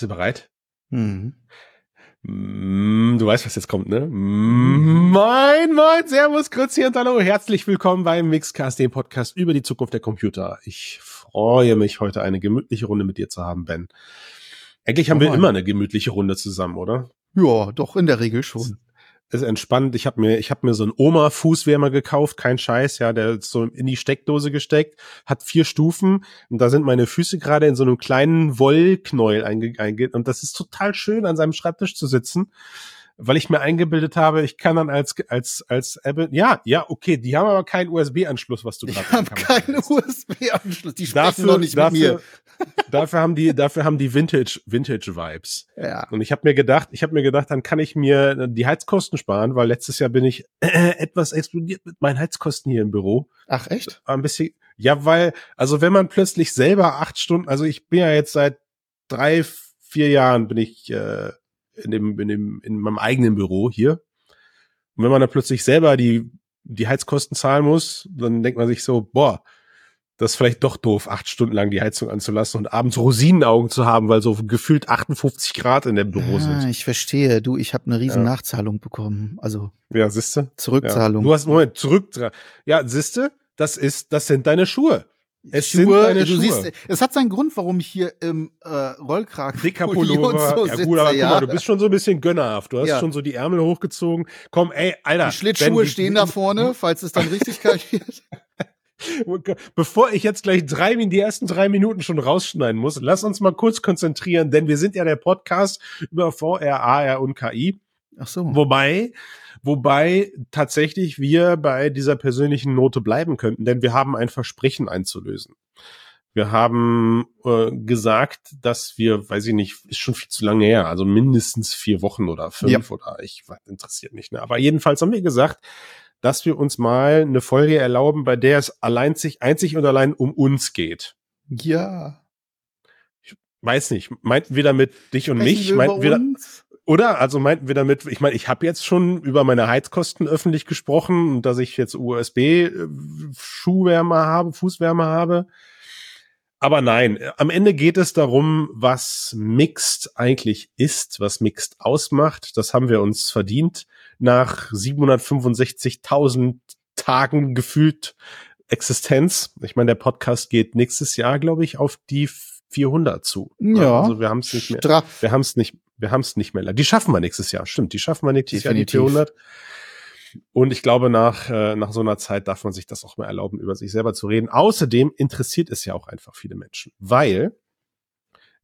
Bist du bereit? Mhm. Mm, Du weißt, was jetzt kommt, ne? Mm, Moin, moin, servus, grüezi und hallo. Herzlich willkommen beim Mixcast, dem Podcast über die Zukunft der Computer. Ich freue mich, heute eine gemütliche Runde mit dir zu haben, Ben. Eigentlich haben wir Moin. immer eine gemütliche Runde zusammen, oder? Ja, doch in der Regel schon. Ist entspannt. Ich habe mir, ich habe mir so einen Oma-Fußwärmer gekauft, kein Scheiß, ja, der ist so in die Steckdose gesteckt, hat vier Stufen. Und da sind meine Füße gerade in so einem kleinen Wollknäuel einge, einge und das ist total schön, an seinem Schreibtisch zu sitzen, weil ich mir eingebildet habe, ich kann dann als als als Apple, ja, ja, okay, die haben aber keinen USB-Anschluss, was du gerade Ich habe keinen USB-Anschluss. Die sprechen Dafür, noch nicht dafür, mit dafür haben die, dafür haben die Vintage, Vintage Vibes. mir. Ja. Und ich habe mir gedacht, ich habe mir gedacht, dann kann ich mir die Heizkosten sparen, weil letztes Jahr bin ich äh, etwas explodiert mit meinen Heizkosten hier im Büro. Ach echt? Ein bisschen, ja, weil, also wenn man plötzlich selber acht Stunden, also ich bin ja jetzt seit drei, vier Jahren bin ich äh, in dem, in dem, in meinem eigenen Büro hier. Und wenn man dann plötzlich selber die die Heizkosten zahlen muss, dann denkt man sich so, boah, das ist vielleicht doch doof, acht Stunden lang die Heizung anzulassen und abends Rosinenaugen zu haben, weil so gefühlt 58 Grad in dem Büro Ah, sind. ich verstehe. Du, ich habe eine riesen Ja. Nachzahlung bekommen. Also Ja, siehste? Ja. Zurückzahlung. Du hast, Moment, zurück. Ja, siehste? Das ist, das sind deine Schuhe. Es sind Schuhe, du Schuhe. siehst, es hat seinen Grund, warum ich hier im äh, Rollkragen Dicker Pullover. so ja gut, aber guck ja. mal, du bist schon so ein bisschen gönnerhaft. Du hast Ja. schon so die Ärmel hochgezogen. Komm, ey, Alter. Die Schlittschuhe wenn die- stehen da vorne, falls es dann richtig kalt wird. Bevor ich jetzt gleich drei, die ersten drei Minuten schon rausschneiden muss, lass uns mal kurz konzentrieren, denn wir sind ja der Podcast über VR, AR und KI. Ach so. Wobei, wobei tatsächlich wir bei dieser persönlichen Note bleiben könnten, denn wir haben ein Versprechen einzulösen. Wir haben äh, gesagt, dass wir, weiß ich nicht, ist schon viel zu lange her, also mindestens vier Wochen oder fünf Ja. oder ich interessiert mich. Ne? Aber jedenfalls haben wir gesagt, dass wir uns mal eine Folge erlauben, bei der es allein sich einzig und allein um uns geht. Ja. Weiß nicht, meinten wir damit dich und Sprechen mich? Meinten wir, uns? Oder? Also meinten wir damit, ich meine, ich habe jetzt schon über meine Heizkosten öffentlich gesprochen und dass ich jetzt USB-Schuhwärmer habe, Fußwärmer habe. Aber nein, am Ende geht es darum, was Mixed eigentlich ist, was Mixed ausmacht. Das haben wir uns verdient nach 765.000 Tagen gefühlt Existenz. Ich meine, der Podcast geht nächstes Jahr, glaube ich, auf die 400 zu. Ja. Also wir haben es nicht mehr. Straff. Wir haben es nicht, wir haben es nicht mehr. Die schaffen wir nächstes Jahr. Stimmt, die schaffen wir nächstes Definitiv. Jahr die 400. Und ich glaube, nach, äh, nach so einer Zeit darf man sich das auch mal erlauben, über sich selber zu reden. Außerdem interessiert es ja auch einfach viele Menschen, weil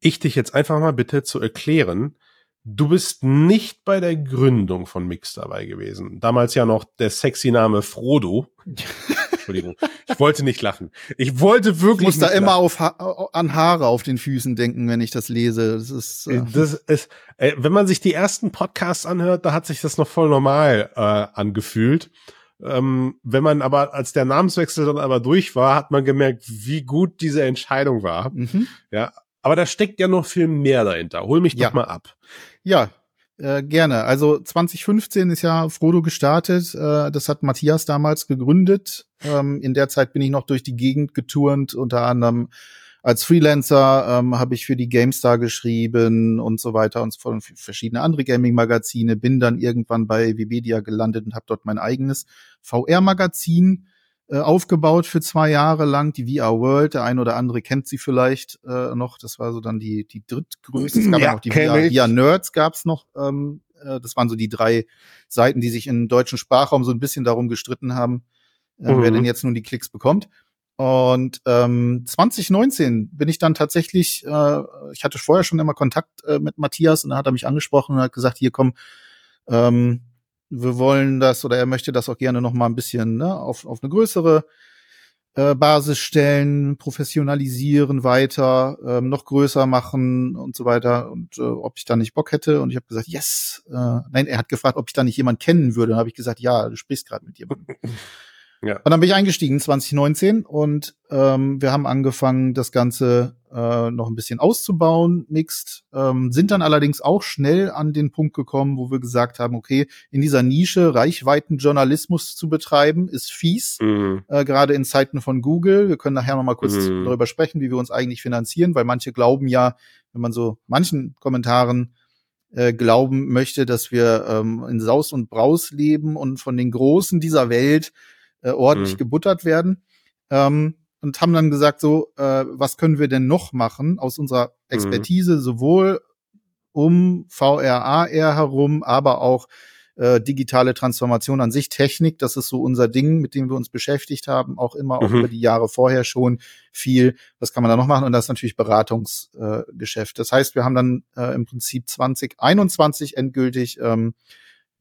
ich dich jetzt einfach mal bitte zu erklären, du bist nicht bei der Gründung von Mix dabei gewesen. Damals ja noch der sexy Name Frodo. Entschuldigung, ich wollte nicht lachen. Ich wollte Ich wirklich muss da immer lachen. auf ha an Haare auf den Füßen denken, wenn ich das lese. Das ist äh, Das ist, äh, wenn man sich die ersten Podcasts anhört, da hat sich das noch voll normal äh, angefühlt. Ähm, wenn man aber, als der Namenswechsel dann aber durch war, hat man gemerkt, wie gut diese Entscheidung war. mhm. Ja, aber da steckt ja noch viel mehr dahinter. Hol mich Ja. doch mal ab. Ja, äh, gerne. Also 2015 ist ja Frodo gestartet. Äh, das hat Matthias damals gegründet. Ähm, in der Zeit bin ich noch durch die Gegend geturnt, unter anderem als Freelancer ähm, habe ich für die GameStar geschrieben und so weiter und so verschiedene andere Gaming-Magazine. Bin dann irgendwann bei Webedia gelandet und habe dort mein eigenes VR-Magazin äh, aufgebaut für zwei Jahre lang, die VR World. Der ein oder andere kennt sie vielleicht äh, noch. Das war so dann die, die drittgrößte. Es gab ja, noch die VR, ich. VR Nerds gab's noch. Ähm, äh, das waren so die drei Seiten, die sich im deutschen Sprachraum so ein bisschen darum gestritten haben, äh, wer Mhm. denn jetzt nun die Klicks bekommt. Und ähm, 2019 bin ich dann tatsächlich, äh, ich hatte vorher schon immer Kontakt äh, mit Matthias und dann hat er mich angesprochen und hat gesagt, hier komm, ähm, wir wollen das oder er möchte das auch gerne noch mal ein bisschen ne, auf, auf eine größere äh, Basis stellen, professionalisieren weiter, ähm, noch größer machen und so weiter und äh, ob ich da nicht Bock hätte und ich habe gesagt, yes. Äh, nein, er hat gefragt, ob ich da nicht jemand kennen würde. Dann habe ich gesagt, ja, du sprichst gerade mit jemandem. Ja. Und dann bin ich eingestiegen 2019 und ähm, wir haben angefangen, das Ganze äh, noch ein bisschen auszubauen, mixed, ähm, sind dann allerdings auch schnell an den Punkt gekommen, wo wir gesagt haben, okay, in dieser Nische Reichweitenjournalismus zu betreiben, ist fies, Mhm. äh, gerade in Zeiten von Google. Wir können nachher noch mal kurz Mhm. darüber sprechen, wie wir uns eigentlich finanzieren, weil manche glauben ja, wenn man so manchen Kommentaren äh, glauben möchte, dass wir ähm, in Saus und Braus leben und von den Großen dieser Welt äh, ordentlich mhm. gebuttert werden. Ähm, und haben dann gesagt, so, äh, was können wir denn noch machen aus unserer mhm. Expertise, mhm. sowohl um VRAR herum, aber auch äh, digitale Transformation an sich, Technik, das ist so unser Ding, mit dem wir uns beschäftigt haben, auch immer, auch mhm. über die Jahre vorher schon viel. Was kann man da noch machen? Und das ist natürlich Beratungsgeschäft. Äh, das heißt, wir haben dann äh, im Prinzip 2021 endgültig ähm,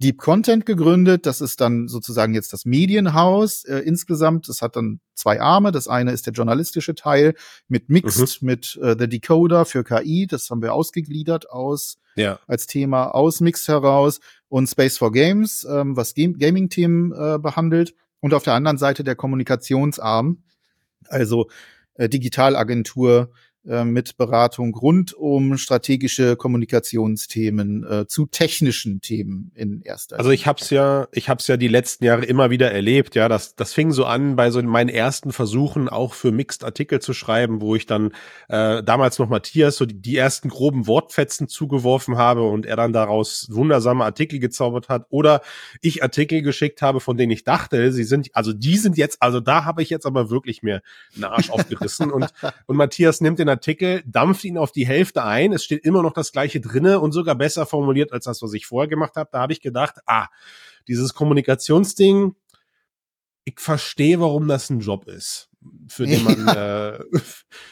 Deep Content gegründet. Das ist dann sozusagen jetzt das Medienhaus äh, insgesamt. Das hat dann zwei Arme. Das eine ist der journalistische Teil mit Mixed, mhm. mit äh, The Decoder für KI. Das haben wir ausgegliedert aus ja. als Thema aus Mixed heraus und Space for Games, ähm, was Game Gaming-Themen äh, behandelt. Und auf der anderen Seite der Kommunikationsarm, also äh, Digitalagentur, mit Beratung rund um strategische Kommunikationsthemen äh, zu technischen Themen in erster Also ich habe es ja, ich habe es ja die letzten Jahre immer wieder erlebt, ja, das das fing so an bei so meinen ersten Versuchen auch für Mixed Artikel zu schreiben, wo ich dann äh, damals noch Matthias so die, die ersten groben Wortfetzen zugeworfen habe und er dann daraus wundersame Artikel gezaubert hat oder ich Artikel geschickt habe, von denen ich dachte, sie sind also die sind jetzt, also da habe ich jetzt aber wirklich mir einen Arsch aufgerissen und und Matthias nimmt den Artikel, dampft ihn auf die Hälfte ein. Es steht immer noch das gleiche drinne und sogar besser formuliert als das, was ich vorher gemacht habe. Da habe ich gedacht, ah, dieses Kommunikationsding, ich verstehe, warum das ein Job ist, für den man, äh,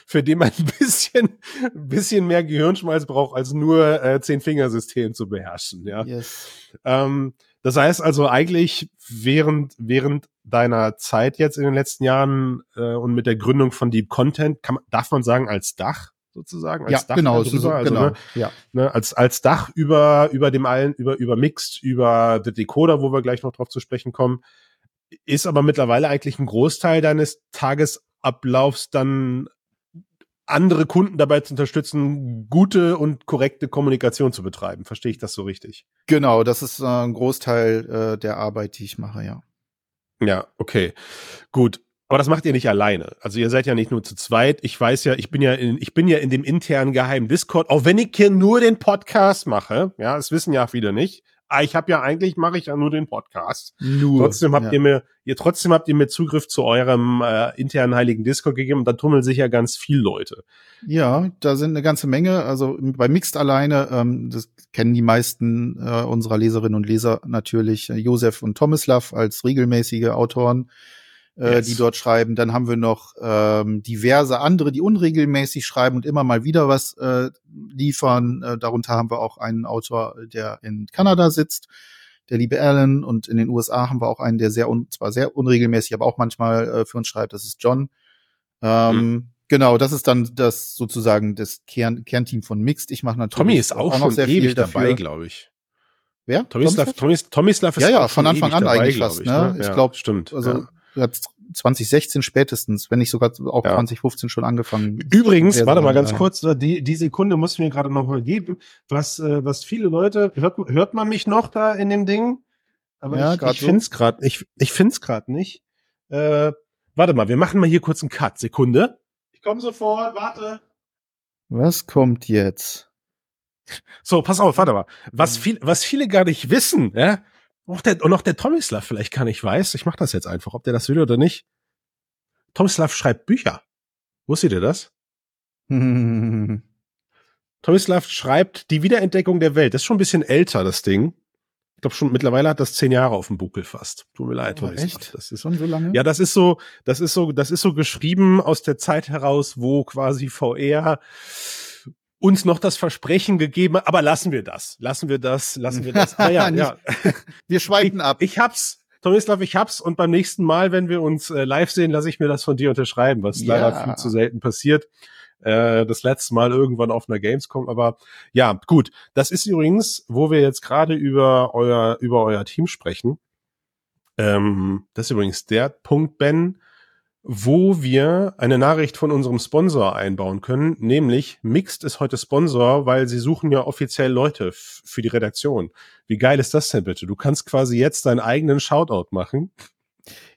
für den man ein bisschen, ein bisschen mehr Gehirnschmalz braucht, als nur äh, zehn Fingersystem zu beherrschen. Ja. Yes. Ähm, das heißt also eigentlich während, während deiner Zeit jetzt in den letzten Jahren äh, und mit der Gründung von Deep Content, kann, darf man sagen, als Dach sozusagen, als ja, Dach genau, so, also, genau, ne, ja. Ne, als, als Dach über, über dem allen, über, über Mixed, über The Decoder, wo wir gleich noch drauf zu sprechen kommen, ist aber mittlerweile eigentlich ein Großteil deines Tagesablaufs dann andere Kunden dabei zu unterstützen, gute und korrekte Kommunikation zu betreiben. Verstehe ich das so richtig? Genau, das ist äh, ein Großteil äh, der Arbeit, die ich mache, ja. Ja, okay. Gut. Aber das macht ihr nicht alleine. Also ihr seid ja nicht nur zu zweit. Ich weiß ja, ich bin ja in, ich bin ja in dem internen geheimen Discord, auch wenn ich hier nur den Podcast mache. Ja, das wissen ja viele nicht. Ah, ich habe ja eigentlich mache ich ja nur den Podcast. Nur. Trotzdem habt ja. ihr mir, ihr trotzdem habt ihr mir Zugriff zu eurem äh, internen heiligen Discord gegeben und da tummeln sich ja ganz viele Leute. Ja, da sind eine ganze Menge. Also bei Mixed alleine, ähm, das kennen die meisten äh, unserer Leserinnen und Leser natürlich äh, Josef und Tomislav als regelmäßige Autoren äh, yes. die dort schreiben. Dann haben wir noch ähm, diverse andere, die unregelmäßig schreiben und immer mal wieder was äh, liefern. Äh, darunter haben wir auch einen Autor, der in Kanada sitzt, der liebe Alan. Und in den USA haben wir auch einen, der sehr, un zwar sehr unregelmäßig, aber auch manchmal äh, für uns schreibt. Das ist John. Ähm, hm. Genau, das ist dann das sozusagen das Kern, Kernteam von Mixed. Ich mache natürlich Tommy ist auch, auch noch sehr viel dabei, glaube ich. Wer? Tomislav, Tomislav, Tomislav ist ja, ja, von Anfang an dabei, eigentlich fast. Ich, ne? ne? Ich glaube, stimmt. Also ja. 2016 spätestens, wenn nicht sogar auch ja. 2015 schon angefangen. Übrigens, warte mal ganz kurz, die, die Sekunde muss mir gerade noch mal geben, was, äh, was viele Leute, hört, hört man mich noch da in dem Ding? Aber ja, ich, ich so. find's gerade, ich, ich find's gerade nicht. Äh, warte mal, wir machen mal hier kurz einen Cut. Sekunde. Ich komme sofort, warte. Was kommt jetzt? So, pass auf, warte mal. Was, viel, was viele gar nicht wissen, ja, auch der, und auch der Tomislav vielleicht kann ich weiß, ich mache das jetzt einfach, ob der das will oder nicht. Tomislav schreibt Bücher. Wusstet ihr das? Tomislav schreibt Die Wiederentdeckung der Welt. Das ist schon ein bisschen älter, das Ding. Ich glaube schon, mittlerweile hat das zehn Jahre auf dem Buckel fast. Tut mir leid, oh. Echt? Das ist schon so lange? Ja, das ist so, das ist so, das ist so geschrieben aus der Zeit heraus, wo quasi VR uns noch das Versprechen gegeben, aber lassen wir das, lassen wir das, lassen wir das. Ah, ja, ja. Wir schweifen ab. Ich hab's, Tomislav, ich hab's und beim nächsten Mal, wenn wir uns äh, live sehen, lasse ich mir das von dir unterschreiben, was ja. leider viel zu selten passiert. Äh, das letzte Mal irgendwann auf einer Gamescom, aber ja, gut. Das ist übrigens, wo wir jetzt gerade über euer, über euer Team sprechen. Ähm, das ist übrigens der Punkt, Ben, wo wir eine Nachricht von unserem Sponsor einbauen können, nämlich Mixed ist heute Sponsor, weil sie suchen ja offiziell Leute für die Redaktion. Wie geil ist das denn bitte? Du kannst quasi jetzt deinen eigenen Shoutout machen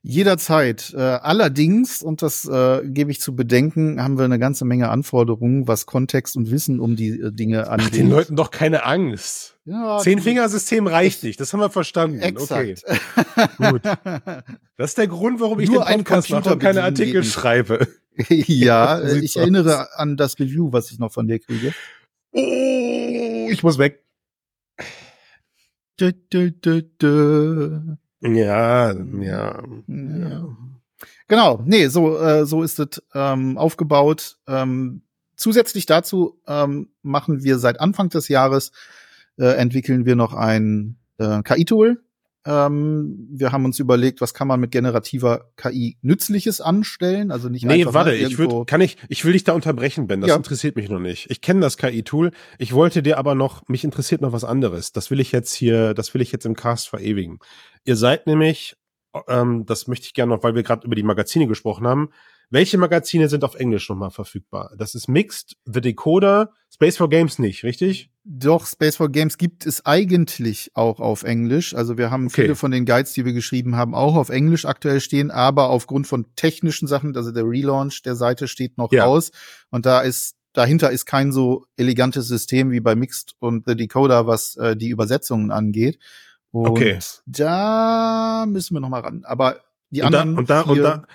Jederzeit. Äh, allerdings, und das äh, gebe ich zu bedenken, haben wir eine ganze Menge Anforderungen, was Kontext und Wissen um die äh, Dinge angeht. Ach, den Leuten doch keine Angst. Ja, Zehn-Fingersystem reicht nicht, das haben wir verstanden. Exakt. Okay. Gut. Das ist der Grund, warum ich Nur den Podcast mache und keine Artikel schreibe. ja, ich erinnere an das Review, was ich noch von dir kriege. Oh, ich muss weg. Du, du, du, du. Ja, ja, ja. Genau, nee, so, äh, so ist es ähm, aufgebaut. Ähm, zusätzlich dazu ähm, machen wir seit Anfang des Jahres, äh, entwickeln wir noch ein äh, KI-Tool, ähm, wir haben uns überlegt, was kann man mit generativer KI Nützliches anstellen? Also nicht Nee, warte, ich würde, kann ich, ich will dich da unterbrechen, Ben. Das ja. interessiert mich noch nicht. Ich kenne das KI-Tool. Ich wollte dir aber noch, mich interessiert noch was anderes. Das will ich jetzt hier, das will ich jetzt im Cast verewigen. Ihr seid nämlich, ähm, das möchte ich gerne noch, weil wir gerade über die Magazine gesprochen haben, welche Magazine sind auf Englisch nochmal verfügbar? Das ist Mixed, The Decoder, Space for Games nicht, richtig? Doch, Space for Games gibt es eigentlich auch auf Englisch. Also wir haben okay. viele von den Guides, die wir geschrieben haben, auch auf Englisch aktuell stehen, aber aufgrund von technischen Sachen, also der Relaunch der Seite steht noch ja. aus. Und da ist dahinter ist kein so elegantes System wie bei Mixed und The Decoder, was äh, die Übersetzungen angeht. Und okay. da müssen wir noch mal ran. Aber die und anderen da, und da, und da,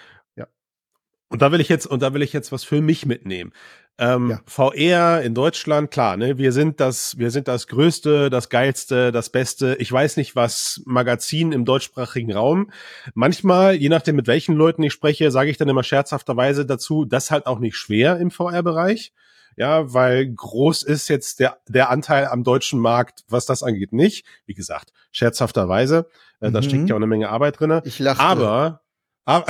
und da will ich jetzt, und da will ich jetzt was für mich mitnehmen. Ähm, ja. VR in Deutschland, klar, ne, wir sind das, wir sind das Größte, das Geilste, das Beste. Ich weiß nicht, was Magazin im deutschsprachigen Raum. Manchmal, je nachdem, mit welchen Leuten ich spreche, sage ich dann immer scherzhafterweise dazu, das halt auch nicht schwer im VR-Bereich. Ja, weil groß ist jetzt der, der Anteil am deutschen Markt, was das angeht, nicht. Wie gesagt, scherzhafterweise. Äh, mhm. Da steckt ja auch eine Menge Arbeit drinne. Ich lache. Aber, aber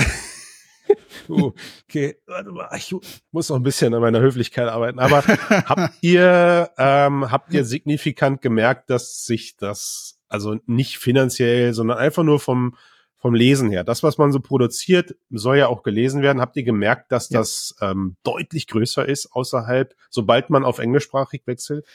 Uh, okay, warte mal, ich muss noch ein bisschen an meiner Höflichkeit arbeiten. Aber habt ihr, ähm, habt ihr signifikant gemerkt, dass sich das, also nicht finanziell, sondern einfach nur vom, vom Lesen her, das, was man so produziert, soll ja auch gelesen werden. Habt ihr gemerkt, dass ja. das ähm, deutlich größer ist außerhalb, sobald man auf englischsprachig wechselt?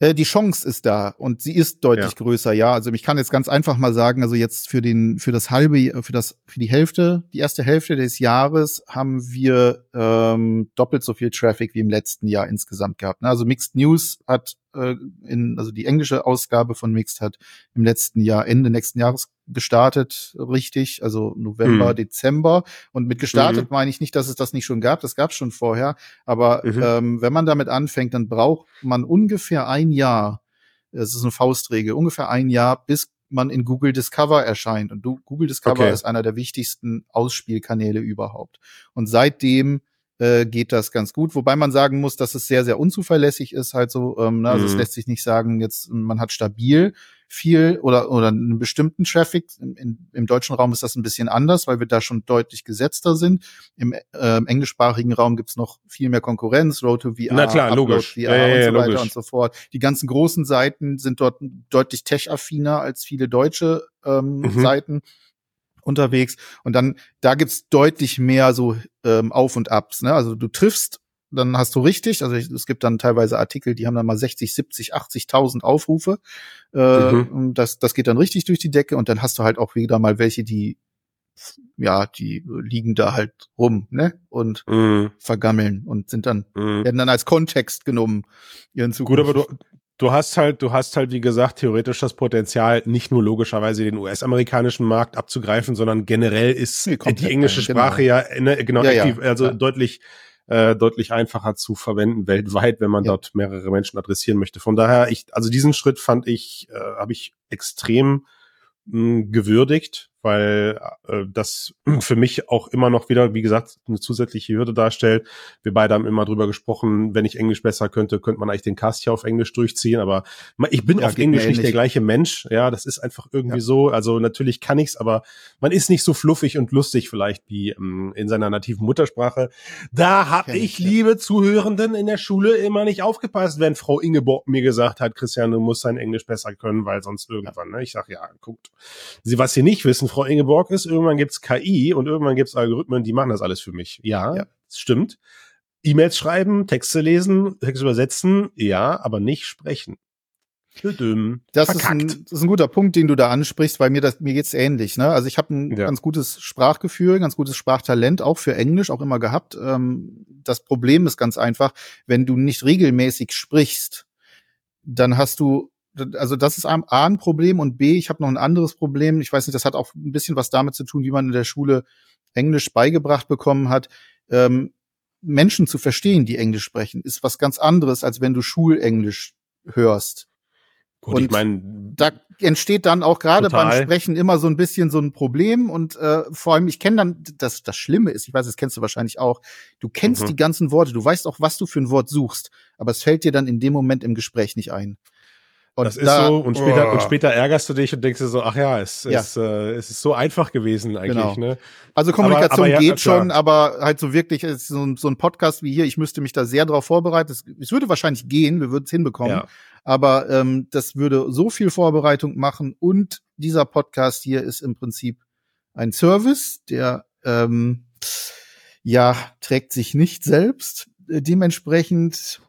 Äh, die Chance ist da und sie ist deutlich ja. größer, ja. Also ich kann jetzt ganz einfach mal sagen, also jetzt für den, für das halbe, für das, für die Hälfte, die erste Hälfte des Jahres haben wir ähm, doppelt so viel Traffic wie im letzten Jahr insgesamt gehabt. Ne? Also Mixed News hat äh, in, also die englische Ausgabe von Mixed hat im letzten Jahr, Ende nächsten Jahres gestartet, richtig, also November, mhm. Dezember. Und mit gestartet mhm. meine ich nicht, dass es das nicht schon gab, das gab es schon vorher. Aber mhm. ähm, wenn man damit anfängt, dann braucht man ungefähr ein Jahr, es ist eine Faustregel, ungefähr ein Jahr, bis man in Google Discover erscheint. Und Google Discover okay. ist einer der wichtigsten Ausspielkanäle überhaupt. Und seitdem äh, geht das ganz gut. Wobei man sagen muss, dass es sehr, sehr unzuverlässig ist, halt so. Ähm, ne? Also mhm. es lässt sich nicht sagen, jetzt man hat stabil viel oder oder einen bestimmten Traffic. In, in, Im deutschen Raum ist das ein bisschen anders, weil wir da schon deutlich gesetzter sind. Im äh, englischsprachigen Raum gibt's noch viel mehr Konkurrenz, Road to VR, Na klar, Upload logisch. VR ja, ja, und so weiter logisch. und so fort. Die ganzen großen Seiten sind dort deutlich tech-affiner als viele deutsche ähm, mhm. Seiten unterwegs. Und dann, da gibt's deutlich mehr so ähm, Auf und Abs. Ne? Also du triffst, dann hast du richtig. Also es gibt dann teilweise Artikel, die haben dann mal 60, 70, 80.000 Aufrufe. Äh, mhm. das, das geht dann richtig durch die Decke. Und dann hast du halt auch wieder mal welche, die ja, die liegen da halt rum, ne? Und mhm. vergammeln und sind dann, mhm. werden dann als Kontext genommen. Ihren Zukunft. Gut, aber du, du hast halt, du hast halt, wie gesagt, theoretisch das Potenzial, nicht nur logischerweise den US-amerikanischen Markt abzugreifen, sondern generell ist nee, die englische genau. Sprache genau. ja, ne, genau, ja, ja, also ja. deutlich, äh, deutlich einfacher zu verwenden weltweit, wenn man dort mehrere Menschen adressieren möchte. Von daher, ich, also diesen Schritt fand ich, äh, habe ich extrem mh, gewürdigt weil äh, das für mich auch immer noch wieder, wie gesagt, eine zusätzliche Hürde darstellt. Wir beide haben immer drüber gesprochen, wenn ich Englisch besser könnte, könnte man eigentlich den Cast hier auf Englisch durchziehen, aber ich bin ja, auf Englisch nicht der gleiche Mensch. Ja, das ist einfach irgendwie ja. so. Also natürlich kann ich's, aber man ist nicht so fluffig und lustig vielleicht wie ähm, in seiner nativen Muttersprache. Da habe ich, ja. liebe Zuhörenden, in der Schule immer nicht aufgepasst, wenn Frau Ingeborg mir gesagt hat, Christian, du musst dein Englisch besser können, weil sonst irgendwann, ne? Ich sag ja, guckt. Sie, was Sie nicht wissen, Frau Ingeborg ist, irgendwann gibt's KI und irgendwann gibt's Algorithmen, die machen das alles für mich. Ja, ja. das stimmt. E-Mails schreiben, Texte lesen, Texte übersetzen, ja, aber nicht sprechen. Das ist, ein, das ist ein guter Punkt, den du da ansprichst, weil mir das mir geht's ähnlich. Ne? Also ich habe ein ja. ganz gutes Sprachgefühl, ganz gutes Sprachtalent, auch für Englisch, auch immer gehabt. Ähm, das Problem ist ganz einfach, wenn du nicht regelmäßig sprichst, dann hast du also das ist A ein Problem und B, ich habe noch ein anderes Problem. Ich weiß nicht, das hat auch ein bisschen was damit zu tun, wie man in der Schule Englisch beigebracht bekommen hat. Ähm, Menschen zu verstehen, die Englisch sprechen, ist was ganz anderes, als wenn du Schulenglisch hörst. Gut, und ich mein, da entsteht dann auch gerade beim Sprechen immer so ein bisschen so ein Problem und äh, vor allem ich kenne dann das das Schlimme ist, ich weiß, das kennst du wahrscheinlich auch. Du kennst mhm. die ganzen Worte, du weißt auch, was du für ein Wort suchst, aber es fällt dir dann in dem Moment im Gespräch nicht ein. Und das ist da, so und später oh. und später ärgerst du dich und denkst dir so, ach ja, es, ja. es, äh, es ist so einfach gewesen eigentlich. Genau. Ne? Also Kommunikation aber, aber geht ja, schon, aber halt so wirklich ist so, ein, so ein Podcast wie hier. Ich müsste mich da sehr drauf vorbereiten. Es, es würde wahrscheinlich gehen, wir würden es hinbekommen. Ja. Aber ähm, das würde so viel Vorbereitung machen und dieser Podcast hier ist im Prinzip ein Service, der ähm, ja trägt sich nicht selbst. Äh, dementsprechend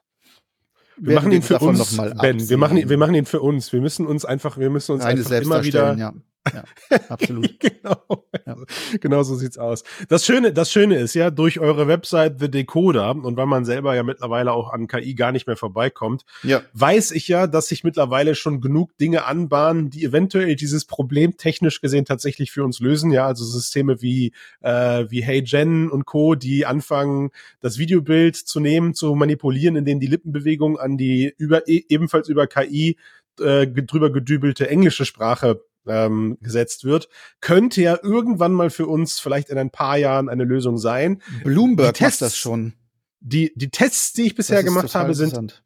wir machen ihn für uns, Ben. Wir machen, ihn, wir machen ihn für uns. Wir müssen uns einfach, wir müssen uns einfach immer wieder, ja. Ja, absolut. genau. Ja. genau so sieht's aus. Das Schöne, das Schöne ist ja, durch eure Website The Decoder und weil man selber ja mittlerweile auch an KI gar nicht mehr vorbeikommt, ja. weiß ich ja, dass sich mittlerweile schon genug Dinge anbahnen, die eventuell dieses Problem technisch gesehen tatsächlich für uns lösen. Ja, also Systeme wie, äh, wie Hey Jen und Co., die anfangen, das Videobild zu nehmen, zu manipulieren, indem die Lippenbewegung an die über, e, ebenfalls über KI äh, drüber gedübelte englische Sprache ähm, gesetzt wird, könnte ja irgendwann mal für uns vielleicht in ein paar Jahren eine Lösung sein. Bloomberg Tests, das schon. Die, die Tests, die ich bisher gemacht habe, sind,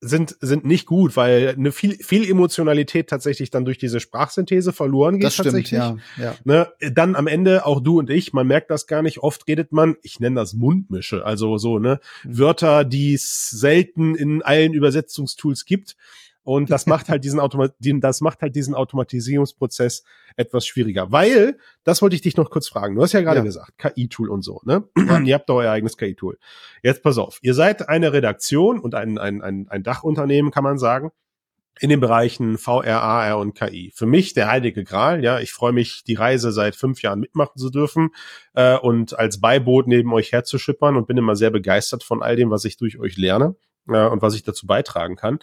sind, sind nicht gut, weil eine viel, viel Emotionalität tatsächlich dann durch diese Sprachsynthese verloren geht. Das stimmt, ja, ja. Ne? Dann am Ende auch du und ich, man merkt das gar nicht. Oft redet man, ich nenne das Mundmische, also so, ne, mhm. Wörter, die es selten in allen Übersetzungstools gibt. Und das macht halt diesen Automat das macht halt diesen Automatisierungsprozess etwas schwieriger. Weil, das wollte ich dich noch kurz fragen. Du hast ja gerade ja. gesagt, KI-Tool und so, ne? ihr habt doch euer eigenes KI-Tool. Jetzt pass auf. Ihr seid eine Redaktion und ein, ein, ein, ein Dachunternehmen, kann man sagen in den Bereichen VR, AR und KI. Für mich der heilige Gral, ja, ich freue mich, die Reise seit fünf Jahren mitmachen zu dürfen äh, und als Beiboot neben euch herzuschippern und bin immer sehr begeistert von all dem, was ich durch euch lerne äh, und was ich dazu beitragen kann.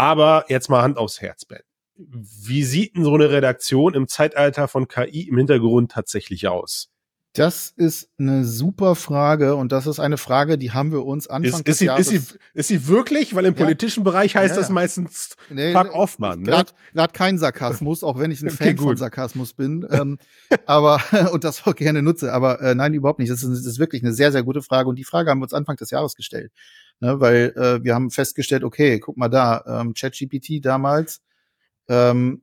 Aber jetzt mal Hand aufs Herz, Ben. Wie sieht denn so eine Redaktion im Zeitalter von KI im Hintergrund tatsächlich aus? Das ist eine super Frage und das ist eine Frage, die haben wir uns Anfang ist, ist sie, Jahres. Ist sie, ist sie wirklich? Weil im ja. politischen Bereich heißt ja, ja. das meistens nee, fuck off, Mann. Ne? Gerade kein Sarkasmus, auch wenn ich ein okay, Fan gut. von Sarkasmus bin. ähm, aber und das auch gerne nutze. Aber äh, nein, überhaupt nicht. Das ist, das ist wirklich eine sehr, sehr gute Frage. Und die Frage haben wir uns Anfang des Jahres gestellt ne, weil äh, wir haben festgestellt, okay, guck mal da, ähm, ChatGPT damals, ähm,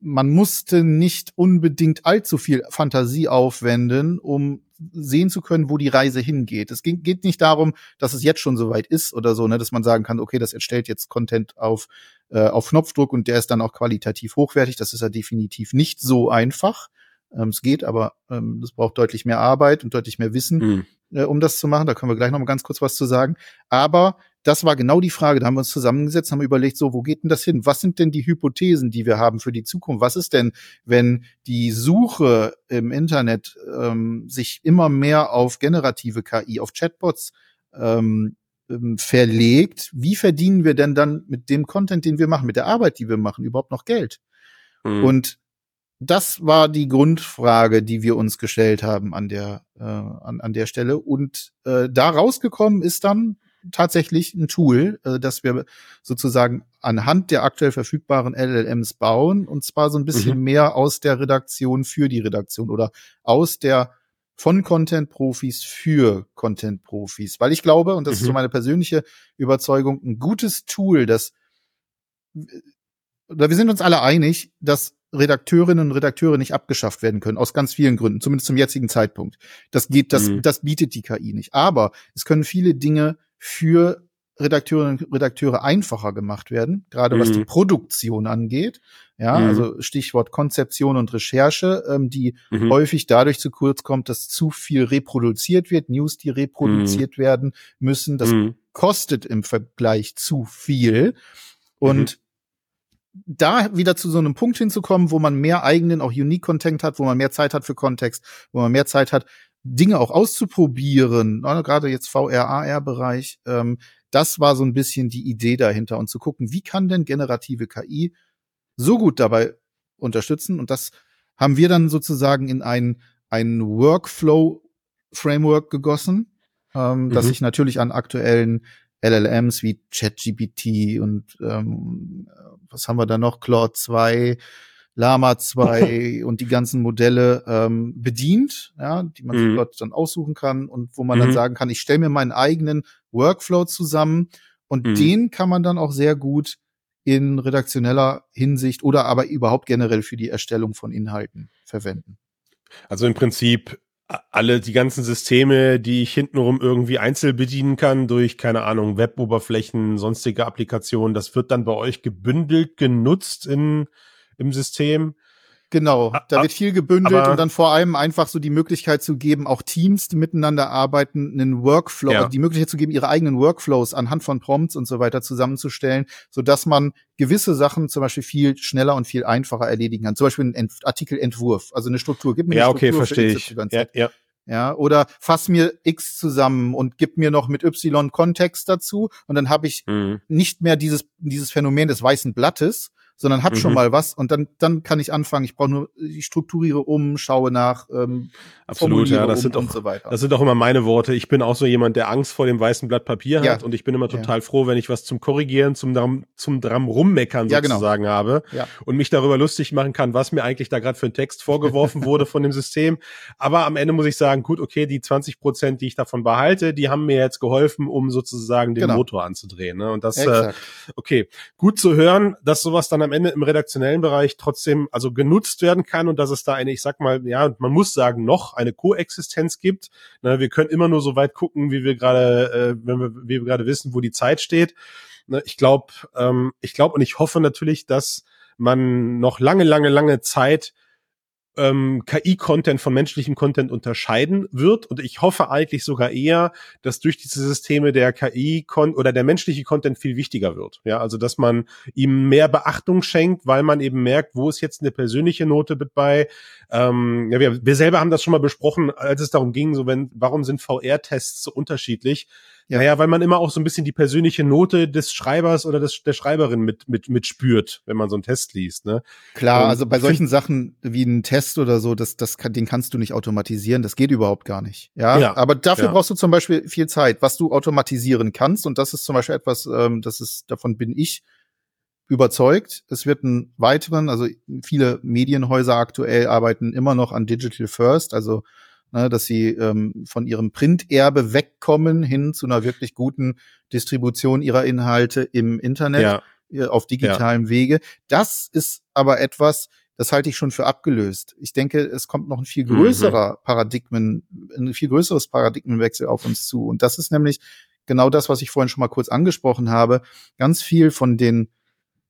man musste nicht unbedingt allzu viel Fantasie aufwenden, um sehen zu können, wo die Reise hingeht. Es ging, geht nicht darum, dass es jetzt schon soweit ist oder so, ne, dass man sagen kann, okay, das erstellt jetzt Content auf, äh, auf Knopfdruck und der ist dann auch qualitativ hochwertig. Das ist ja definitiv nicht so einfach. Ähm, es geht, aber ähm, es braucht deutlich mehr Arbeit und deutlich mehr Wissen, mhm. Äh, um das zu machen. Da können wir gleich noch mal ganz kurz was zu sagen. Aber das war genau die Frage. Da haben wir uns zusammengesetzt, haben überlegt, so, wo geht denn das hin? Was sind denn die Hypothesen, die wir haben für die Zukunft? Was ist denn, wenn die Suche im Internet ähm, sich immer mehr auf generative KI, auf Chatbots ähm, ähm, verlegt? Wie verdienen wir denn dann mit dem Content, den wir machen, mit der Arbeit, die wir machen, überhaupt noch Geld? Mhm. Und das war die Grundfrage, die wir uns gestellt haben an der, äh, an, an der Stelle. Und äh, da rausgekommen ist dann tatsächlich ein Tool, äh, das wir sozusagen anhand der aktuell verfügbaren LLMs bauen. Und zwar so ein bisschen mhm. mehr aus der Redaktion für die Redaktion oder aus der von Content-Profis für Content-Profis. Weil ich glaube, und das mhm. ist so mhm. meine persönliche Überzeugung, ein gutes Tool, das oder wir sind uns alle einig, dass Redakteurinnen und Redakteure nicht abgeschafft werden können, aus ganz vielen Gründen, zumindest zum jetzigen Zeitpunkt. Das geht, das, mhm. das bietet die KI nicht. Aber es können viele Dinge für Redakteurinnen und Redakteure einfacher gemacht werden, gerade mhm. was die mhm. Produktion angeht. Ja, mhm. also Stichwort Konzeption und Recherche, ähm, die mhm. häufig dadurch zu kurz kommt, dass zu viel reproduziert wird, News, die reproduziert mhm. werden müssen. Das kostet im Vergleich zu viel. Und da wieder zu so einem Punkt hinzukommen, wo man mehr eigenen, auch Unique Content hat, wo man mehr Zeit hat für Kontext, wo man mehr Zeit hat, Dinge auch auszuprobieren, ne, gerade jetzt VR, AR-Bereich, ähm, das war so ein bisschen die Idee dahinter und zu gucken, wie kann denn generative KI so gut dabei unterstützen und das haben wir dann sozusagen in ein, ein Workflow-Framework gegossen, ähm, mhm. das sich natürlich an aktuellen LLMs wie ChatGPT und ähm, was haben wir da noch, Claude 2, Lama 2 und die ganzen Modelle ähm, bedient, ja, die man mhm. dort dann aussuchen kann und wo man mhm. dann sagen kann, ich stelle mir meinen eigenen Workflow zusammen und mhm. den kann man dann auch sehr gut in redaktioneller Hinsicht oder aber überhaupt generell für die Erstellung von Inhalten verwenden. Also im Prinzip alle die ganzen Systeme, die ich hintenrum irgendwie einzeln bedienen kann durch keine Ahnung Weboberflächen, sonstige Applikationen, das wird dann bei euch gebündelt genutzt in im System. Genau, da wird viel gebündelt und dann vor allem einfach so die Möglichkeit zu geben, auch Teams, die miteinander arbeiten, einen Workflow, ja. also die Möglichkeit zu geben, ihre eigenen Workflows anhand von Prompts und so weiter zusammenzustellen, so dass man gewisse Sachen zum Beispiel viel schneller und viel einfacher erledigen kann. Zum Beispiel ein Ent Artikelentwurf, also eine Struktur. Gib mir ja, eine Struktur okay, verstehe ich. Ja, ja. Ja, oder fass mir X zusammen und gib mir noch mit Y Kontext dazu und dann habe ich mhm. nicht mehr dieses dieses Phänomen des weißen Blattes, sondern hab mhm. schon mal was und dann, dann kann ich anfangen. Ich brauche nur, ich strukturiere um, schaue nach, ähm, Absolut, ja, das um sind auch, so das sind auch immer meine Worte. Ich bin auch so jemand, der Angst vor dem weißen Blatt Papier ja. hat und ich bin immer total ja. froh, wenn ich was zum Korrigieren, zum Dram, zum Dram rummeckern ja, genau. sozusagen genau. habe und mich darüber lustig machen kann, was mir eigentlich da gerade für ein Text vorgeworfen wurde von dem System. Aber am Ende muss ich sagen, gut, okay, die 20 Prozent, die ich davon behalte, die haben mir jetzt geholfen, um sozusagen den genau. Motor anzudrehen. Ne? Und das, äh, okay, gut zu hören, dass sowas dann am Ende im redaktionellen Bereich trotzdem also genutzt werden kann und dass es da eine, ich sag mal, ja, man muss sagen, noch eine Koexistenz gibt. Ne, wir können immer nur so weit gucken, wie wir gerade, äh, wenn wir, wie wir gerade wissen, wo die Zeit steht. Ne, ich glaube, ähm, ich glaube und ich hoffe natürlich, dass man noch lange, lange, lange Zeit ähm, KI-Content von menschlichem Content unterscheiden wird. Und ich hoffe eigentlich sogar eher, dass durch diese Systeme der KI oder der menschliche Content viel wichtiger wird. Ja, also dass man ihm mehr Beachtung schenkt, weil man eben merkt, wo ist jetzt eine persönliche Note mit bei. Ähm, ja, wir, wir selber haben das schon mal besprochen, als es darum ging, so wenn, warum sind VR-Tests so unterschiedlich? Ja. Naja, weil man immer auch so ein bisschen die persönliche Note des Schreibers oder des, der Schreiberin mit, mit, mit spürt, wenn man so einen Test liest. Ne? Klar, Und also bei solchen Sachen wie ein Test oder so, das, das kann, den kannst du nicht automatisieren, das geht überhaupt gar nicht. Ja, ja aber dafür ja. brauchst du zum Beispiel viel Zeit, was du automatisieren kannst. Und das ist zum Beispiel etwas, ähm, das ist, davon bin ich überzeugt. Es wird einen weiteren, also viele Medienhäuser aktuell arbeiten immer noch an Digital First, also ne, dass sie ähm, von ihrem Printerbe wegkommen hin zu einer wirklich guten Distribution ihrer Inhalte im Internet ja. Äh, auf digitalem ja. Wege. Das ist aber etwas, das halte ich schon für abgelöst. Ich denke, es kommt noch ein viel größerer mhm. Paradigmen, ein viel größeres Paradigmenwechsel auf uns zu. Und das ist nämlich genau das, was ich vorhin schon mal kurz angesprochen habe. Ganz viel von den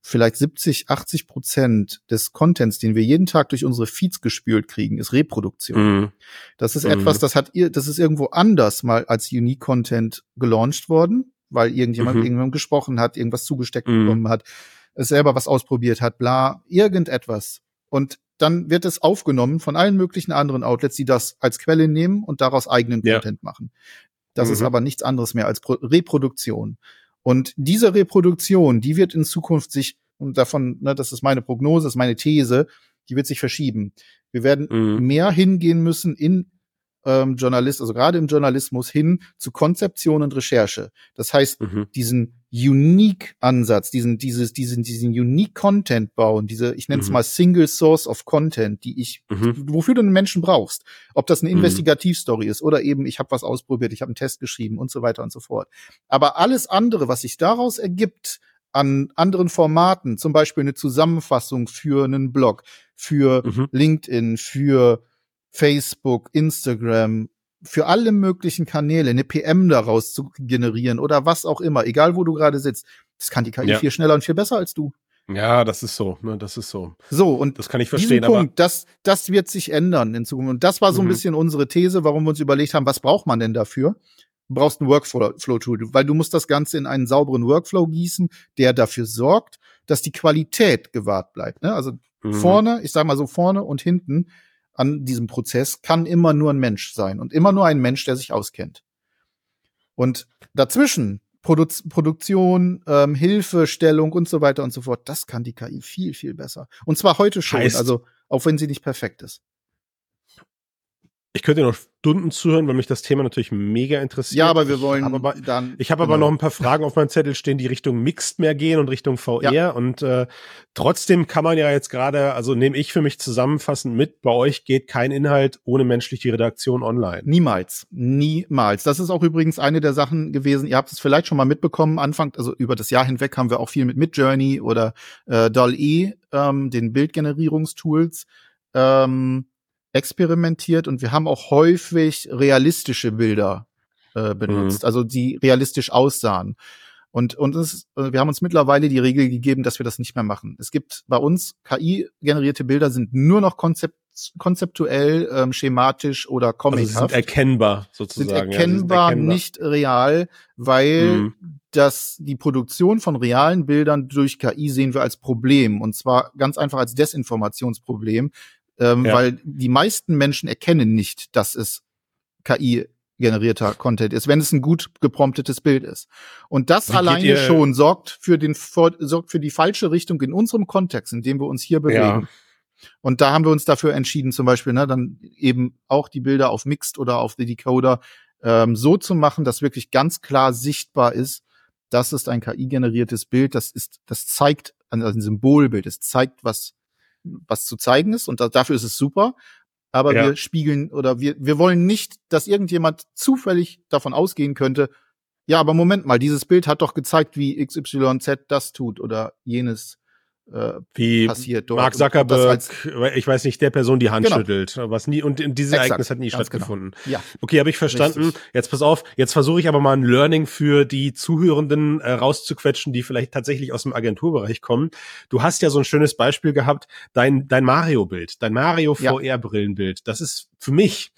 vielleicht 70, 80 Prozent des Contents, den wir jeden Tag durch unsere Feeds gespült kriegen, ist Reproduktion. Mhm. Das ist mhm. etwas, das hat ihr, das ist irgendwo anders mal als Unique Content gelauncht worden, weil irgendjemand mhm. irgendwann gesprochen hat, irgendwas zugesteckt mhm. bekommen hat, es selber was ausprobiert hat, bla, irgendetwas. Und dann wird es aufgenommen von allen möglichen anderen Outlets, die das als Quelle nehmen und daraus eigenen ja. Content machen. Das ist mhm. aber nichts anderes mehr als Pro Reproduktion. Und diese Reproduktion, die wird in Zukunft sich, und davon, ne, das ist meine Prognose, das ist meine These, die wird sich verschieben. Wir werden mhm. mehr hingehen müssen in ähm, Journalist, also gerade im Journalismus hin zu Konzeption und Recherche. Das heißt, mhm. diesen Unique-Ansatz, diesen, dieses, diesen, diesen Unique-Content bauen, diese, ich nenne es mhm. mal Single Source of Content, die ich, mhm. wofür du einen Menschen brauchst. Ob das eine mhm. Investigativstory ist oder eben, ich habe was ausprobiert, ich habe einen Test geschrieben und so weiter und so fort. Aber alles andere, was sich daraus ergibt, an anderen Formaten, zum Beispiel eine Zusammenfassung für einen Blog, für mhm. LinkedIn, für Facebook, Instagram, für alle möglichen Kanäle eine PM daraus zu generieren oder was auch immer, egal wo du gerade sitzt, das kann die KI ja. viel schneller und viel besser als du. Ja, das ist so, ne, das ist so. So, und das kann ich verstehen, Punkt, aber das, das wird sich ändern in Zukunft. Und das war so ein mhm. bisschen unsere These, warum wir uns überlegt haben, was braucht man denn dafür? Du brauchst ein Workflow-Tool, weil du musst das Ganze in einen sauberen Workflow gießen, der dafür sorgt, dass die Qualität gewahrt bleibt. Ne? Also mhm. vorne, ich sage mal so vorne und hinten an diesem Prozess kann immer nur ein Mensch sein und immer nur ein Mensch, der sich auskennt. Und dazwischen Produ Produktion, ähm, Hilfestellung und so weiter und so fort, das kann die KI viel, viel besser. Und zwar heute schon, heißt, also auch wenn sie nicht perfekt ist. Ich könnte noch Stunden zuhören, weil mich das Thema natürlich mega interessiert. Ja, aber wir wollen ich aber, dann. Ich habe genau. aber noch ein paar Fragen auf meinem Zettel stehen, die Richtung Mixed mehr gehen und Richtung VR. Ja. Und äh, trotzdem kann man ja jetzt gerade, also nehme ich für mich zusammenfassend mit, bei euch geht kein Inhalt ohne menschliche Redaktion online. Niemals. Niemals. Das ist auch übrigens eine der Sachen gewesen, ihr habt es vielleicht schon mal mitbekommen, Anfang, also über das Jahr hinweg haben wir auch viel mit Midjourney oder äh, DAL-E, ähm, den Bildgenerierungstools. Ähm, experimentiert und wir haben auch häufig realistische Bilder äh, benutzt, mhm. also die realistisch aussahen. Und, und es, äh, wir haben uns mittlerweile die Regel gegeben, dass wir das nicht mehr machen. Es gibt bei uns KI-generierte Bilder sind nur noch konzept, konzeptuell, ähm, schematisch oder comichaft. Also sind erkennbar sozusagen. Sind erkennbar, ja, sind erkennbar. nicht real, weil mhm. das die Produktion von realen Bildern durch KI sehen wir als Problem und zwar ganz einfach als Desinformationsproblem, ähm, ja. weil die meisten Menschen erkennen nicht, dass es KI generierter Content ist, wenn es ein gut gepromptetes Bild ist. Und das Wie alleine schon sorgt für den sorgt für die falsche Richtung in unserem Kontext, in dem wir uns hier bewegen. Ja. Und da haben wir uns dafür entschieden, zum Beispiel, ne, dann eben auch die Bilder auf Mixed oder auf The Decoder ähm, so zu machen, dass wirklich ganz klar sichtbar ist, das ist ein KI-generiertes Bild, das ist, das zeigt also ein Symbolbild, es zeigt, was was zu zeigen ist und da, dafür ist es super. Aber ja. wir spiegeln oder wir, wir wollen nicht, dass irgendjemand zufällig davon ausgehen könnte, ja, aber Moment mal, dieses Bild hat doch gezeigt, wie XYZ das tut oder jenes äh, wie passiert dort. Mark Zuckerberg, ich weiß nicht, der Person die Hand genau. schüttelt, was nie und dieses Exakt, Ereignis hat nie genau. stattgefunden. Genau. Ja. Okay, habe ich verstanden. Richtig. Jetzt pass auf, jetzt versuche ich aber mal ein Learning für die Zuhörenden äh, rauszuquetschen, die vielleicht tatsächlich aus dem Agenturbereich kommen. Du hast ja so ein schönes Beispiel gehabt, dein dein Mario Bild, dein Mario VR Brillenbild. Das ist für mich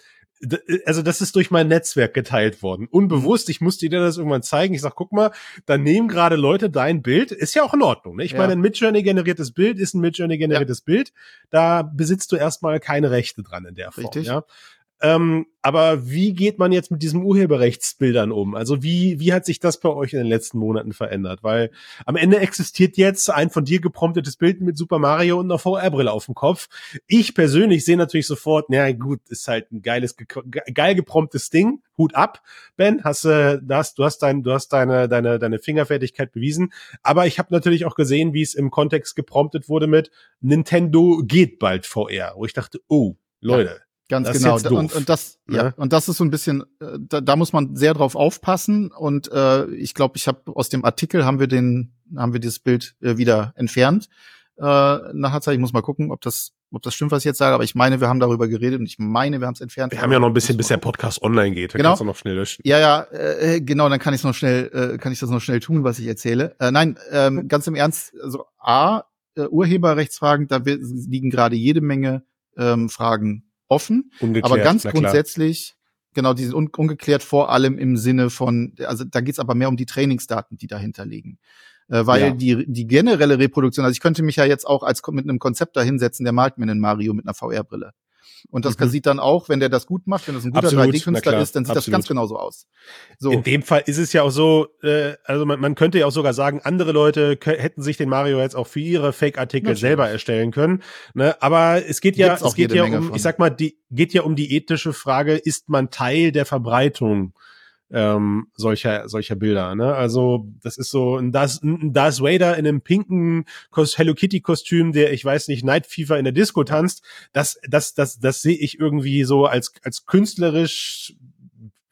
also das ist durch mein Netzwerk geteilt worden. Unbewusst, ich musste dir das irgendwann zeigen. Ich sag, guck mal, da nehmen gerade Leute dein Bild. Ist ja auch in Ordnung. Ne? Ich ja. meine, ein Midjourney generiertes Bild ist ein Midjourney generiertes ja. Bild. Da besitzt du erstmal keine Rechte dran in der Form. Richtig. Ja? Ähm, aber wie geht man jetzt mit diesen Urheberrechtsbildern um? Also wie, wie hat sich das bei euch in den letzten Monaten verändert? Weil am Ende existiert jetzt ein von dir gepromptetes Bild mit Super Mario und einer VR-Brille auf dem Kopf. Ich persönlich sehe natürlich sofort, na gut, ist halt ein geiles, geil gepromptes Ding. Hut ab, Ben, hast du, das, du hast dein, du hast deine, deine, deine Fingerfertigkeit bewiesen. Aber ich habe natürlich auch gesehen, wie es im Kontext gepromptet wurde mit Nintendo geht bald VR, wo ich dachte, oh, Leute. Ja Ganz das genau. Und, und das, ne? ja, und das ist so ein bisschen, äh, da, da muss man sehr drauf aufpassen. Und äh, ich glaube, ich habe aus dem Artikel haben wir den, haben wir dieses Bild äh, wieder entfernt. Äh, nachher Zeit. Ich muss mal gucken, ob das, ob das stimmt, was ich jetzt sage. Aber ich meine, wir haben darüber geredet und ich meine, wir haben es entfernt. Wir haben ja noch ein bisschen, bis der Podcast online geht. Dann genau. kannst du noch schnell löschen. Ja, ja, äh, genau. Dann kann ich noch schnell, äh, kann ich das noch schnell tun, was ich erzähle. Äh, nein, ähm, ganz im Ernst. Also a äh, Urheberrechtsfragen, da liegen gerade jede Menge ähm, Fragen offen. Ungeklärt, aber ganz grundsätzlich, genau, die sind un ungeklärt vor allem im Sinne von, also da geht's aber mehr um die Trainingsdaten, die dahinter liegen. Äh, weil ja. die, die generelle Reproduktion, also ich könnte mich ja jetzt auch als mit einem Konzept da hinsetzen, der malt mir einen Mario mit einer VR-Brille. Und das mhm. sieht dann auch, wenn der das gut macht, wenn das ein guter 3D-Künstler ist, dann sieht absolut. das ganz genauso aus. So. In dem Fall ist es ja auch so, äh, also man, man könnte ja auch sogar sagen, andere Leute hätten sich den Mario jetzt auch für ihre Fake-Artikel selber erstellen können. Ne? Aber es geht ja, es geht ja um, von. ich sag mal, die geht ja um die ethische Frage, ist man Teil der Verbreitung? Ähm, solcher solcher Bilder. Ne? Also das ist so ein Darth, ein Darth Vader in einem pinken Hello Kitty Kostüm, der ich weiß nicht Night Fever in der Disco tanzt. Das das das das sehe ich irgendwie so als als künstlerisch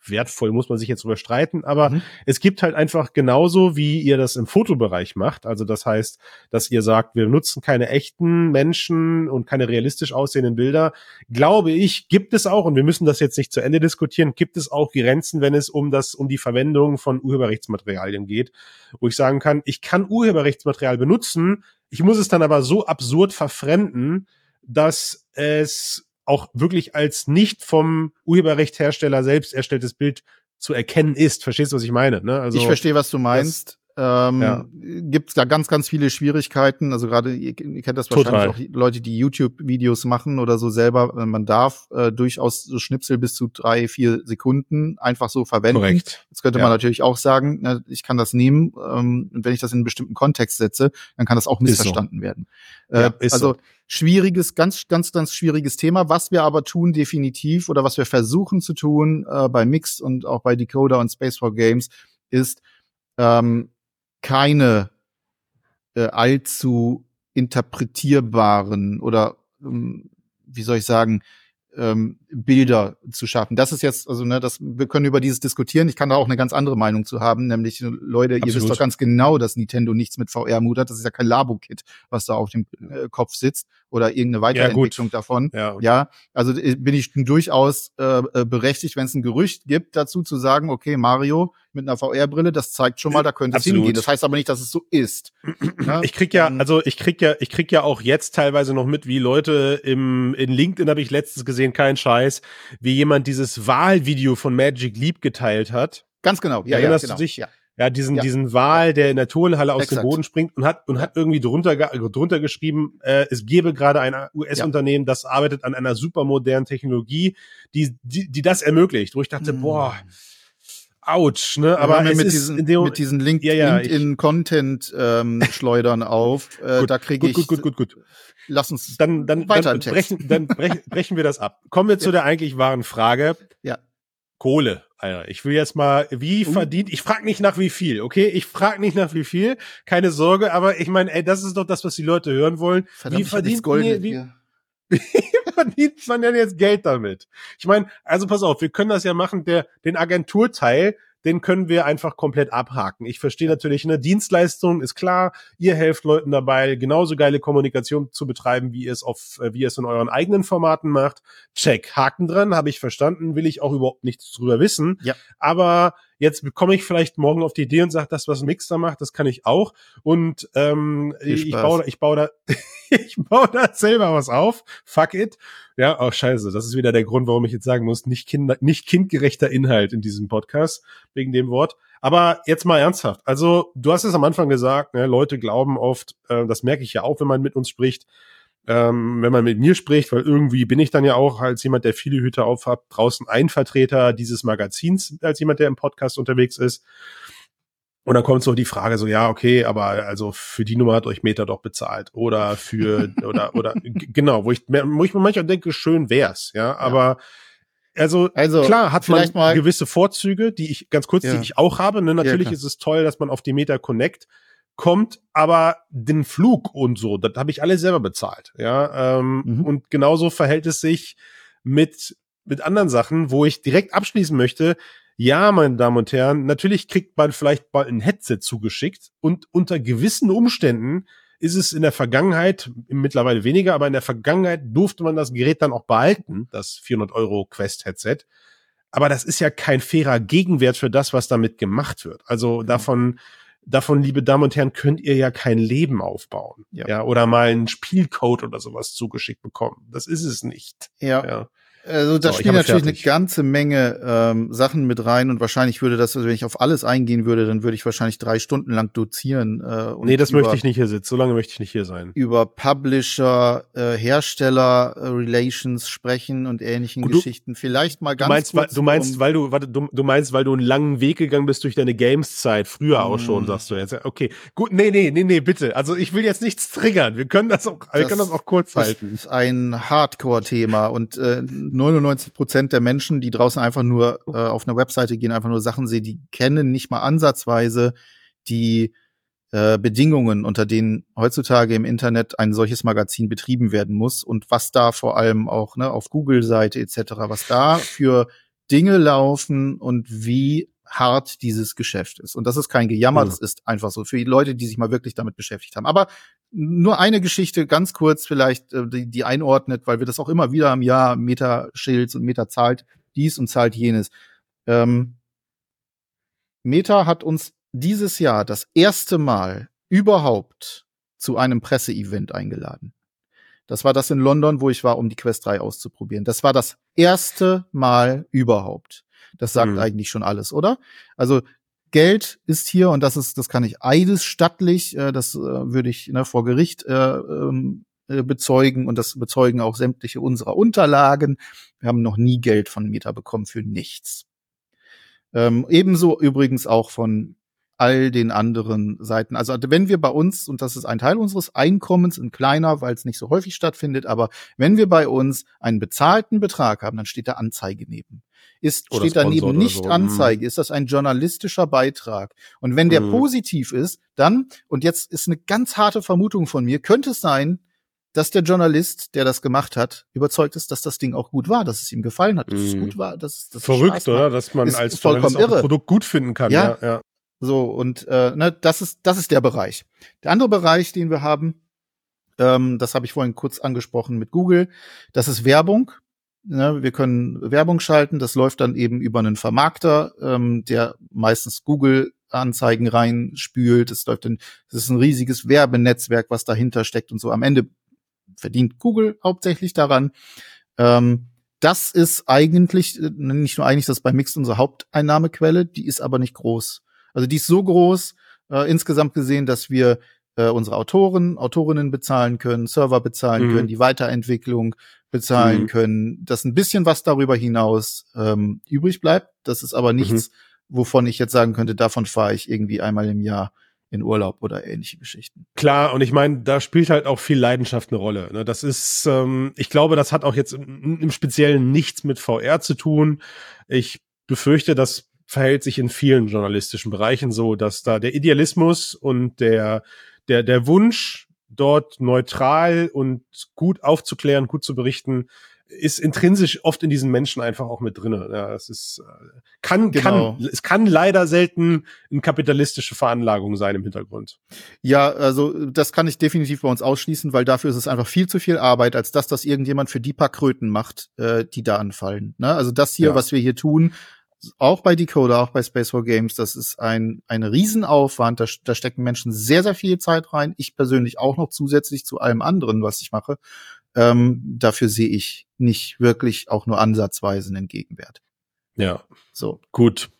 wertvoll muss man sich jetzt überstreiten, aber mhm. es gibt halt einfach genauso, wie ihr das im Fotobereich macht. Also das heißt, dass ihr sagt, wir nutzen keine echten Menschen und keine realistisch aussehenden Bilder. Glaube ich, gibt es auch, und wir müssen das jetzt nicht zu Ende diskutieren, gibt es auch Grenzen, wenn es um das, um die Verwendung von Urheberrechtsmaterialien geht, wo ich sagen kann, ich kann Urheberrechtsmaterial benutzen, ich muss es dann aber so absurd verfremden, dass es auch wirklich als nicht vom Urheberrechthersteller selbst erstelltes Bild zu erkennen ist. Verstehst du, was ich meine? Ne? Also, ich verstehe, was du meinst. Ähm, ja. gibt es da ganz, ganz viele Schwierigkeiten. Also gerade, ihr, ihr, kennt das wahrscheinlich Total. auch Leute, die YouTube-Videos machen oder so selber. Äh, man darf äh, durchaus so Schnipsel bis zu drei, vier Sekunden einfach so verwenden. Korrekt. Jetzt könnte ja. man natürlich auch sagen, na, ich kann das nehmen ähm, und wenn ich das in einen bestimmten Kontext setze, dann kann das auch missverstanden so. werden. Äh, ja, also so. schwieriges, ganz, ganz, ganz schwieriges Thema. Was wir aber tun definitiv oder was wir versuchen zu tun äh, bei Mix und auch bei Decoder und Space for Games ist, ähm, keine äh, allzu interpretierbaren oder ähm, wie soll ich sagen, ähm, Bilder zu schaffen. Das ist jetzt, also ne, das, wir können über dieses diskutieren. Ich kann da auch eine ganz andere Meinung zu haben, nämlich Leute, Absolut. ihr wisst doch ganz genau, dass Nintendo nichts mit VR Mut hat. Das ist ja kein Labo-Kit, was da auf dem äh, Kopf sitzt oder irgendeine Weiterentwicklung ja, davon. Ja, ja, also äh, bin ich durchaus äh, äh, berechtigt, wenn es ein Gerücht gibt, dazu zu sagen, okay, Mario mit einer VR-Brille, das zeigt schon mal, da könnte es hingehen. Das heißt aber nicht, dass es so ist. ja? Ich krieg ja, also ich krieg ja, ich krieg ja auch jetzt teilweise noch mit, wie Leute im in LinkedIn habe ich letztens gesehen, kein Scheiß, wie jemand dieses Wahlvideo von Magic Leap geteilt hat. Ganz genau. Ja, Erinnerst ja, genau. du dich? Ja. Ja, diesen, ja. diesen Wal, der in der Turnhalle aus Exakt. dem Boden springt und hat, und hat irgendwie drunter, drunter geschrieben, äh, es gebe gerade ein US-Unternehmen, ja. das arbeitet an einer supermodernen Technologie, die, die, die das ermöglicht. Wo ich dachte, mm. boah, ouch, ne? Aber mit, diesen, dem, mit diesen Link ja, ja, LinkedIn Content ähm, schleudern auf, äh, gut, da kriege ich gut, gut, gut, gut. Lass uns dann dann weiter dann brechen, dann brechen, brechen wir das ab. Kommen wir zu der eigentlich wahren Frage. Ja. Kohle. Alter, ich will jetzt mal, wie uh. verdient, ich frage nicht nach wie viel, okay? Ich frage nicht nach wie viel, keine Sorge, aber ich meine, ey, das ist doch das, was die Leute hören wollen. Verdammt, wie verdient Gold wie, wie verdient man denn jetzt Geld damit? Ich meine, also pass auf, wir können das ja machen, der den Agenturteil, den können wir einfach komplett abhaken. Ich verstehe natürlich, eine Dienstleistung ist klar, ihr helft Leuten dabei, genauso geile Kommunikation zu betreiben, wie ihr es auf, äh, wie ihr es in euren eigenen Formaten macht. Check, Haken dran, habe ich verstanden, will ich auch überhaupt nichts drüber wissen. Ja. Aber jetzt komme ich vielleicht morgen auf die Idee und sage, das, was Mixer macht, das kann ich auch. Und ähm, ich baue, ich baue da, ich baue da selber was auf. Fuck it. Ja, auch oh, scheiße. Das ist wieder der Grund, warum ich jetzt sagen muss, nicht, kind, nicht kindgerechter Inhalt in diesem Podcast, wegen dem Wort. Aber jetzt mal ernsthaft. Also, du hast es am Anfang gesagt, ne, Leute glauben oft, äh, das merke ich ja auch, wenn man mit uns spricht, ähm, wenn man mit mir spricht, weil irgendwie bin ich dann ja auch als jemand, der viele Hüte aufhat, draußen ein Vertreter dieses Magazins, als jemand, der im Podcast unterwegs ist. Und dann kommt so die Frage so, ja, okay, aber also für die Nummer hat euch Meta doch bezahlt. Oder für, oder, oder, genau, wo ich, wo ich mir manchmal denke, schön wär's, ja, aber, also, also klar hat man mal gewisse Vorzüge, die ich ganz kurz, ja. die ich auch habe. Ne? Natürlich ja, ist es toll, dass man auf die Meta Connect kommt, aber den Flug und so, das habe ich alle selber bezahlt. Ja, ähm, mhm. und genauso verhält es sich mit mit anderen Sachen, wo ich direkt abschließen möchte. Ja, meine Damen und Herren, natürlich kriegt man vielleicht bald ein Headset zugeschickt und unter gewissen Umständen ist es in der Vergangenheit, mittlerweile weniger, aber in der Vergangenheit durfte man das Gerät dann auch behalten, das 400 Euro Quest Headset. Aber das ist ja kein fairer Gegenwert für das, was damit gemacht wird. Also mhm. davon, davon, liebe Damen und Herren, könnt ihr ja kein Leben aufbauen. Ja. ja oder mal einen Spielcode oder sowas zugeschickt bekommen. Das ist es nicht. Ja. ja. Also da so, spielen natürlich fertig. eine ganze Menge ähm, Sachen mit rein und wahrscheinlich würde das, also wenn ich auf alles eingehen würde, dann würde ich wahrscheinlich drei Stunden lang dozieren. Äh, und nee, das über, möchte ich nicht hier sitzen. So lange möchte ich nicht hier sein. Über Publisher, äh, Hersteller, äh, Relations sprechen und ähnlichen Gut, Geschichten. Vielleicht mal ganz du meinst, kurz. Weil, du meinst, um, weil du, warte, du, du meinst, weil du einen langen Weg gegangen bist durch deine Games-Zeit, früher mm. auch schon, hm. sagst du jetzt. Okay, gut, nee, nee, nee, nee, bitte. Also ich will jetzt nichts triggern. Wir können das auch, das wir können das auch kurz halten. Das ist ein Hardcore-Thema und äh, 99 Prozent der Menschen, die draußen einfach nur äh, auf einer Webseite gehen, einfach nur Sachen sehen, die kennen nicht mal ansatzweise die äh, Bedingungen, unter denen heutzutage im Internet ein solches Magazin betrieben werden muss und was da vor allem auch ne, auf Google-Seite etc., was da für Dinge laufen und wie hart dieses Geschäft ist. Und das ist kein Gejammer, ja. das ist einfach so für die Leute, die sich mal wirklich damit beschäftigt haben. Aber nur eine Geschichte, ganz kurz vielleicht, äh, die, die einordnet, weil wir das auch immer wieder im Jahr Meta Shields und Meta zahlt dies und zahlt jenes. Ähm, Meta hat uns dieses Jahr das erste Mal überhaupt zu einem Presseevent eingeladen. Das war das in London, wo ich war, um die Quest 3 auszuprobieren. Das war das erste Mal überhaupt. Das sagt mhm. eigentlich schon alles, oder? Also Geld ist hier und das ist, das kann ich eidesstattlich, äh, das äh, würde ich ne, vor Gericht äh, ähm, äh, bezeugen und das bezeugen auch sämtliche unserer Unterlagen. Wir haben noch nie Geld von Meta bekommen für nichts. Ähm, ebenso übrigens auch von all den anderen Seiten. Also wenn wir bei uns, und das ist ein Teil unseres Einkommens, ein kleiner, weil es nicht so häufig stattfindet, aber wenn wir bei uns einen bezahlten Betrag haben, dann steht da Anzeige neben. Ist, oder steht daneben nicht so. Mhm. Anzeige, ist das ein journalistischer Beitrag. Und wenn der mhm. positiv ist, dann, und jetzt ist eine ganz harte Vermutung von mir, könnte es sein, dass der Journalist, der das gemacht hat, überzeugt ist, dass das Ding auch gut war, dass es ihm gefallen hat, dass mm. es gut war, dass, dass Verrückt, es oder? Dass man ist als Journalist auch ein Produkt gut finden kann. Ja, ja. ja. So, und äh, ne, das ist, das ist der Bereich. Der andere Bereich, den wir haben, ähm, das habe ich vorhin kurz angesprochen mit Google, das ist Werbung. Ne, wir können Werbung schalten, das läuft dann eben über einen Vermarkter, ähm, der meistens Google Anzeigen reinspült. Es läuft ein, es ist ein riesiges Werbenetzwerk, was dahinter steckt und so. Am Ende verdient Google hauptsächlich daran. Ähm, das ist eigentlich, äh, nicht nur eigentlich, das ist bei Mixed unsere Haupteinnahmequelle, die ist aber nicht groß. Also die ist so groß, äh, insgesamt gesehen, dass wir äh, unsere Autoren, Autorinnen bezahlen können, Server bezahlen mhm. können, die Weiterentwicklung bezahlen mhm. können, dass ein bisschen was darüber hinaus ähm, übrig bleibt. Das ist aber nichts, mhm. wovon ich jetzt sagen könnte, davon fahre ich irgendwie einmal im Jahr in Urlaub oder ähnliche Geschichten. Klar, und ich meine, da spielt halt auch viel Leidenschaft eine Rolle. Ne? Das ist, ähm, ich glaube, das hat auch jetzt im, im Speziellen nichts mit VR zu tun. Ich befürchte, das verhält sich in vielen journalistischen Bereichen so, dass da der Idealismus und der, der, der Wunsch, dort neutral und gut aufzuklären, gut zu berichten, ist intrinsisch oft in diesen Menschen einfach auch mit drinne. Ja, es ist äh, kann genau. kann es kann leider selten eine kapitalistische Veranlagung sein im Hintergrund. Ja, also das kann ich definitiv bei uns ausschließen, weil dafür ist es einfach viel zu viel Arbeit, als dass das irgendjemand für die paar Kröten macht, äh, die da anfallen. Ne? Also das hier, ja. was wir hier tun, auch bei Decoder, auch bei Space for Games, das ist ein, ein Riesenaufwand. Da, da stecken Menschen sehr, sehr viel Zeit rein. Ich persönlich auch noch zusätzlich zu allem anderen, was ich mache. Ähm, dafür sehe ich nicht wirklich auch nur ansatzweise einen Gegenwert. Ja. So. Gut.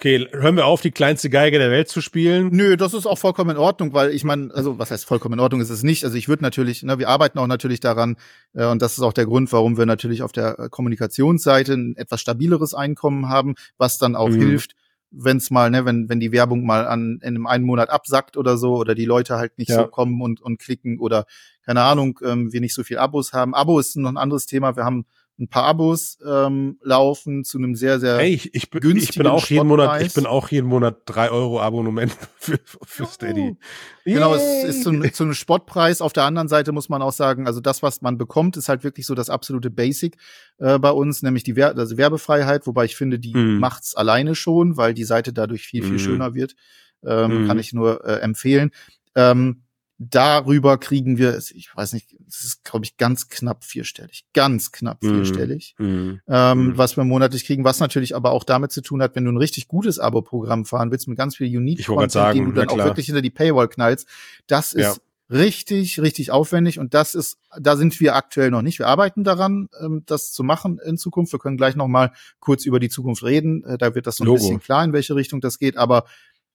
Okay, hören wir auf, die kleinste Geige der Welt zu spielen? Nö, das ist auch vollkommen in Ordnung, weil ich meine, also was heißt vollkommen in Ordnung ist es nicht. Also ich würde natürlich, ne, wir arbeiten auch natürlich daran, äh, und das ist auch der Grund, warum wir natürlich auf der Kommunikationsseite ein etwas stabileres Einkommen haben, was dann auch mhm. hilft, wenn es mal, ne, wenn, wenn die Werbung mal an in einem einen Monat absackt oder so, oder die Leute halt nicht ja. so kommen und, und klicken oder keine Ahnung, ähm, wir nicht so viel Abos haben. Abo ist noch ein anderes Thema. Wir haben ein paar Abos ähm, laufen zu einem sehr, sehr hey, ich, ich, bin, ich bin auch jeden Monat, ich bin auch jeden Monat drei Euro Abonnement für, für Steady. Genau, es ist zu, zu einem Spottpreis. Auf der anderen Seite muss man auch sagen, also das, was man bekommt, ist halt wirklich so das absolute Basic äh, bei uns, nämlich die Wer also Werbefreiheit, wobei ich finde, die mm. macht's alleine schon, weil die Seite dadurch viel, viel mm. schöner wird. Ähm, mm. Kann ich nur äh, empfehlen. Ähm, darüber kriegen wir, ich weiß nicht, es ist, glaube ich, ganz knapp vierstellig. Ganz knapp mhm. vierstellig. Mm. Ähm, mm. Was wir monatlich kriegen, was natürlich aber auch damit zu tun hat, wenn du ein richtig gutes Abo-Programm fahren willst, mit ganz viel Unique-Content, den du dann auch wirklich hinter die Paywall knallst, das ist ja. richtig, richtig aufwendig und das ist, da sind wir aktuell noch nicht. Wir arbeiten daran, ähm, das zu machen in Zukunft. Wir können gleich noch mal kurz über die Zukunft reden. Äh, da wird das so ein Logo. bisschen klar, in welche Richtung das geht. Aber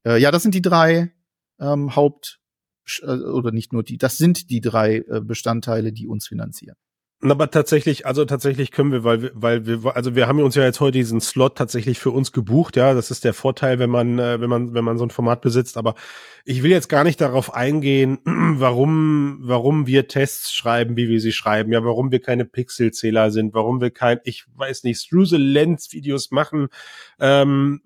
äh, ja, das sind die drei ähm, Haupt oder nicht nur die, das sind die drei äh, Bestandteile, die uns finanzieren. Aber tatsächlich, also tatsächlich können wir, weil wir, weil wir, also wir haben uns ja jetzt heute diesen Slot tatsächlich für uns gebucht, ja, das ist der Vorteil, wenn man, äh, wenn man, wenn man so ein Format besitzt. Aber ich will jetzt gar nicht darauf eingehen, warum, warum wir Tests schreiben, wie wir sie schreiben, ja, warum wir keine Pixelzähler sind, warum wir kein, ich weiß nicht, Struse Lens Videos machen. Ähm,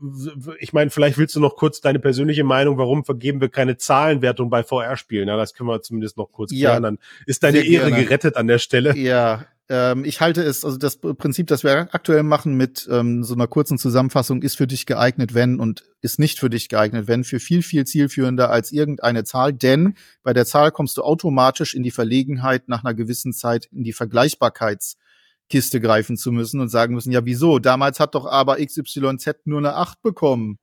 ich meine, vielleicht willst du noch kurz deine persönliche Meinung, warum vergeben wir keine Zahlenwertung bei VR-Spielen? Ja, das können wir zumindest noch kurz klären. Ja, Dann ist deine Ehre gerne. gerettet an der Stelle. Ja, ähm, ich halte es, also das Prinzip, das wir aktuell machen mit ähm, so einer kurzen Zusammenfassung, ist für dich geeignet, wenn und ist nicht für dich geeignet, wenn, für viel, viel zielführender als irgendeine Zahl, denn bei der Zahl kommst du automatisch in die Verlegenheit, nach einer gewissen Zeit in die Vergleichbarkeitskiste greifen zu müssen und sagen müssen, ja, wieso? Damals hat doch aber XYZ nur eine 8 bekommen.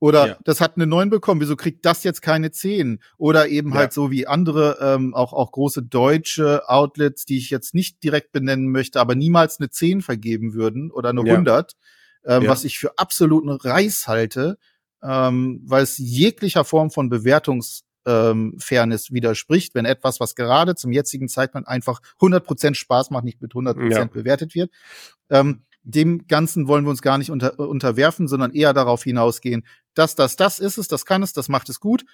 Oder ja. das hat eine 9 bekommen, wieso kriegt das jetzt keine 10? Oder eben ja. halt so wie andere, ähm, auch, auch große deutsche Outlets, die ich jetzt nicht direkt benennen möchte, aber niemals eine 10 vergeben würden oder eine ja. 100, ähm, was ich für absoluten Reiß halte. ähm, weil es jeglicher Form von Bewertungs ähm, Fairness widerspricht, wenn etwas, was gerade zum jetzigen Zeitpunkt einfach 100% Spaß macht, nicht mit 100% ja. bewertet wird. Ähm, dem Ganzen wollen wir uns gar nicht unter, unterwerfen, sondern eher darauf hinausgehen, dass das, das ist es, das kann es, das macht es gut,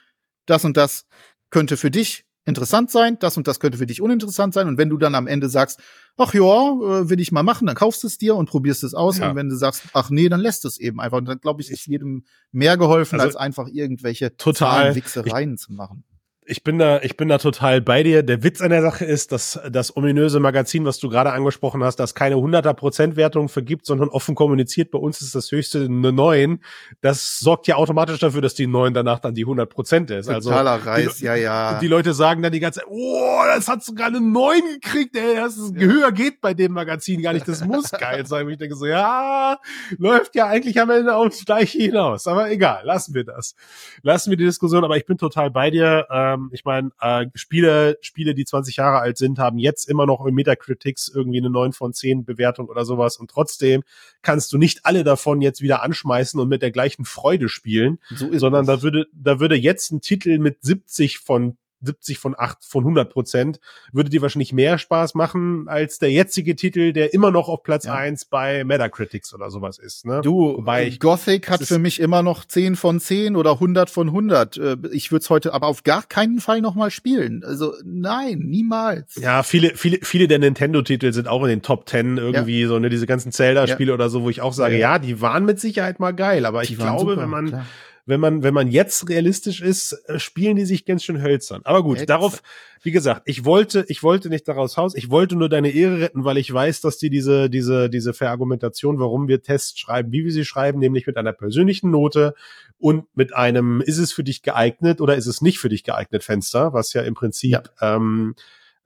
das und das könnte für dich interessant sein, das und das könnte für dich uninteressant sein. Und wenn du dann am Ende sagst, ach ja, äh, will ich mal machen, dann kaufst du es dir und probierst es aus. Ja. Und wenn du sagst, ach nee, dann lässt es eben einfach. Und dann glaube ich, ist jedem mehr geholfen, also als einfach irgendwelche total Wichsereien zu machen ich bin da, ich bin da total bei dir. Der Witz an der Sache ist, dass das ominöse Magazin, was du gerade angesprochen hast, das keine 100er Prozent Wertung vergibt, sondern offen kommuniziert. Bei uns ist das höchste eine 9. Das sorgt ja automatisch dafür, dass die 9 danach dann die 100 Prozent ist. Also Totaler also, Reis, die, ja, ja. Die Leute sagen dann die ganze Zeit, oh, das hat sogar eine 9 gekriegt, ey, das ist, ja. höher geht bei dem Magazin gar nicht. Das muss geil sein. Und ich denke so, ja, läuft ja eigentlich am Ende aufs Gleiche hinaus. Aber egal, lassen wir das. Lassen wir die Diskussion. Aber ich bin total bei dir. Ähm, ich meine, äh, Spiele, Spiele, die 20 Jahre alt sind, haben jetzt immer noch in Metacritics irgendwie eine 9 von 10 Bewertung oder sowas und trotzdem kannst du nicht alle davon jetzt wieder anschmeißen und mit der gleichen Freude spielen, so sondern das. da würde, da würde jetzt ein Titel mit 70 von 70 von 8 von 100 Prozent, würde dir wahrscheinlich mehr Spaß machen als der jetzige Titel, der immer noch auf Platz ja. 1 bei Metacritics oder sowas ist. Ne? Du, Wobei ich, Gothic hat für mich immer noch 10 von 10 oder 100 von 100. Äh, ich würde es heute aber auf gar keinen Fall nochmal spielen. Also nein, niemals. Ja, viele, viele, viele der Nintendo-Titel sind auch in den Top 10 irgendwie ja. so, ne, diese ganzen Zelda-Spiele ja. oder so, wo ich auch sage, ja, die waren mit Sicherheit mal geil, aber die ich glaube, super, wenn man klar wenn man, wenn man jetzt realistisch ist, äh, spielen die sich ganz schön hölzern. Aber gut, Ex darauf, wie gesagt, ich wollte, ich wollte nicht daraus raus, ich wollte nur deine Ehre retten, weil ich weiß, dass die diese, diese, diese Verargumentation, warum wir Tests schreiben, wie wir sie schreiben, nämlich mit einer persönlichen Note und mit einem, ist es für dich geeignet oder ist es nicht für dich geeignet Fenster, was ja im Prinzip, ja. ähm,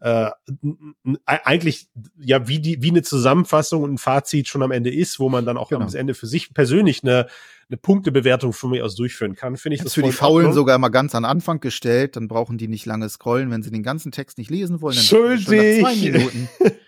äh, eigentlich ja wie die wie eine Zusammenfassung und ein Fazit schon am Ende ist, wo man dann auch genau. am Ende für sich persönlich eine eine Punktebewertung von mir aus durchführen kann, finde ich das für die Faulen sogar immer ganz an Anfang gestellt, dann brauchen die nicht lange scrollen, wenn sie den ganzen Text nicht lesen wollen. Dann Schuldig. Schon nach zwei Minuten.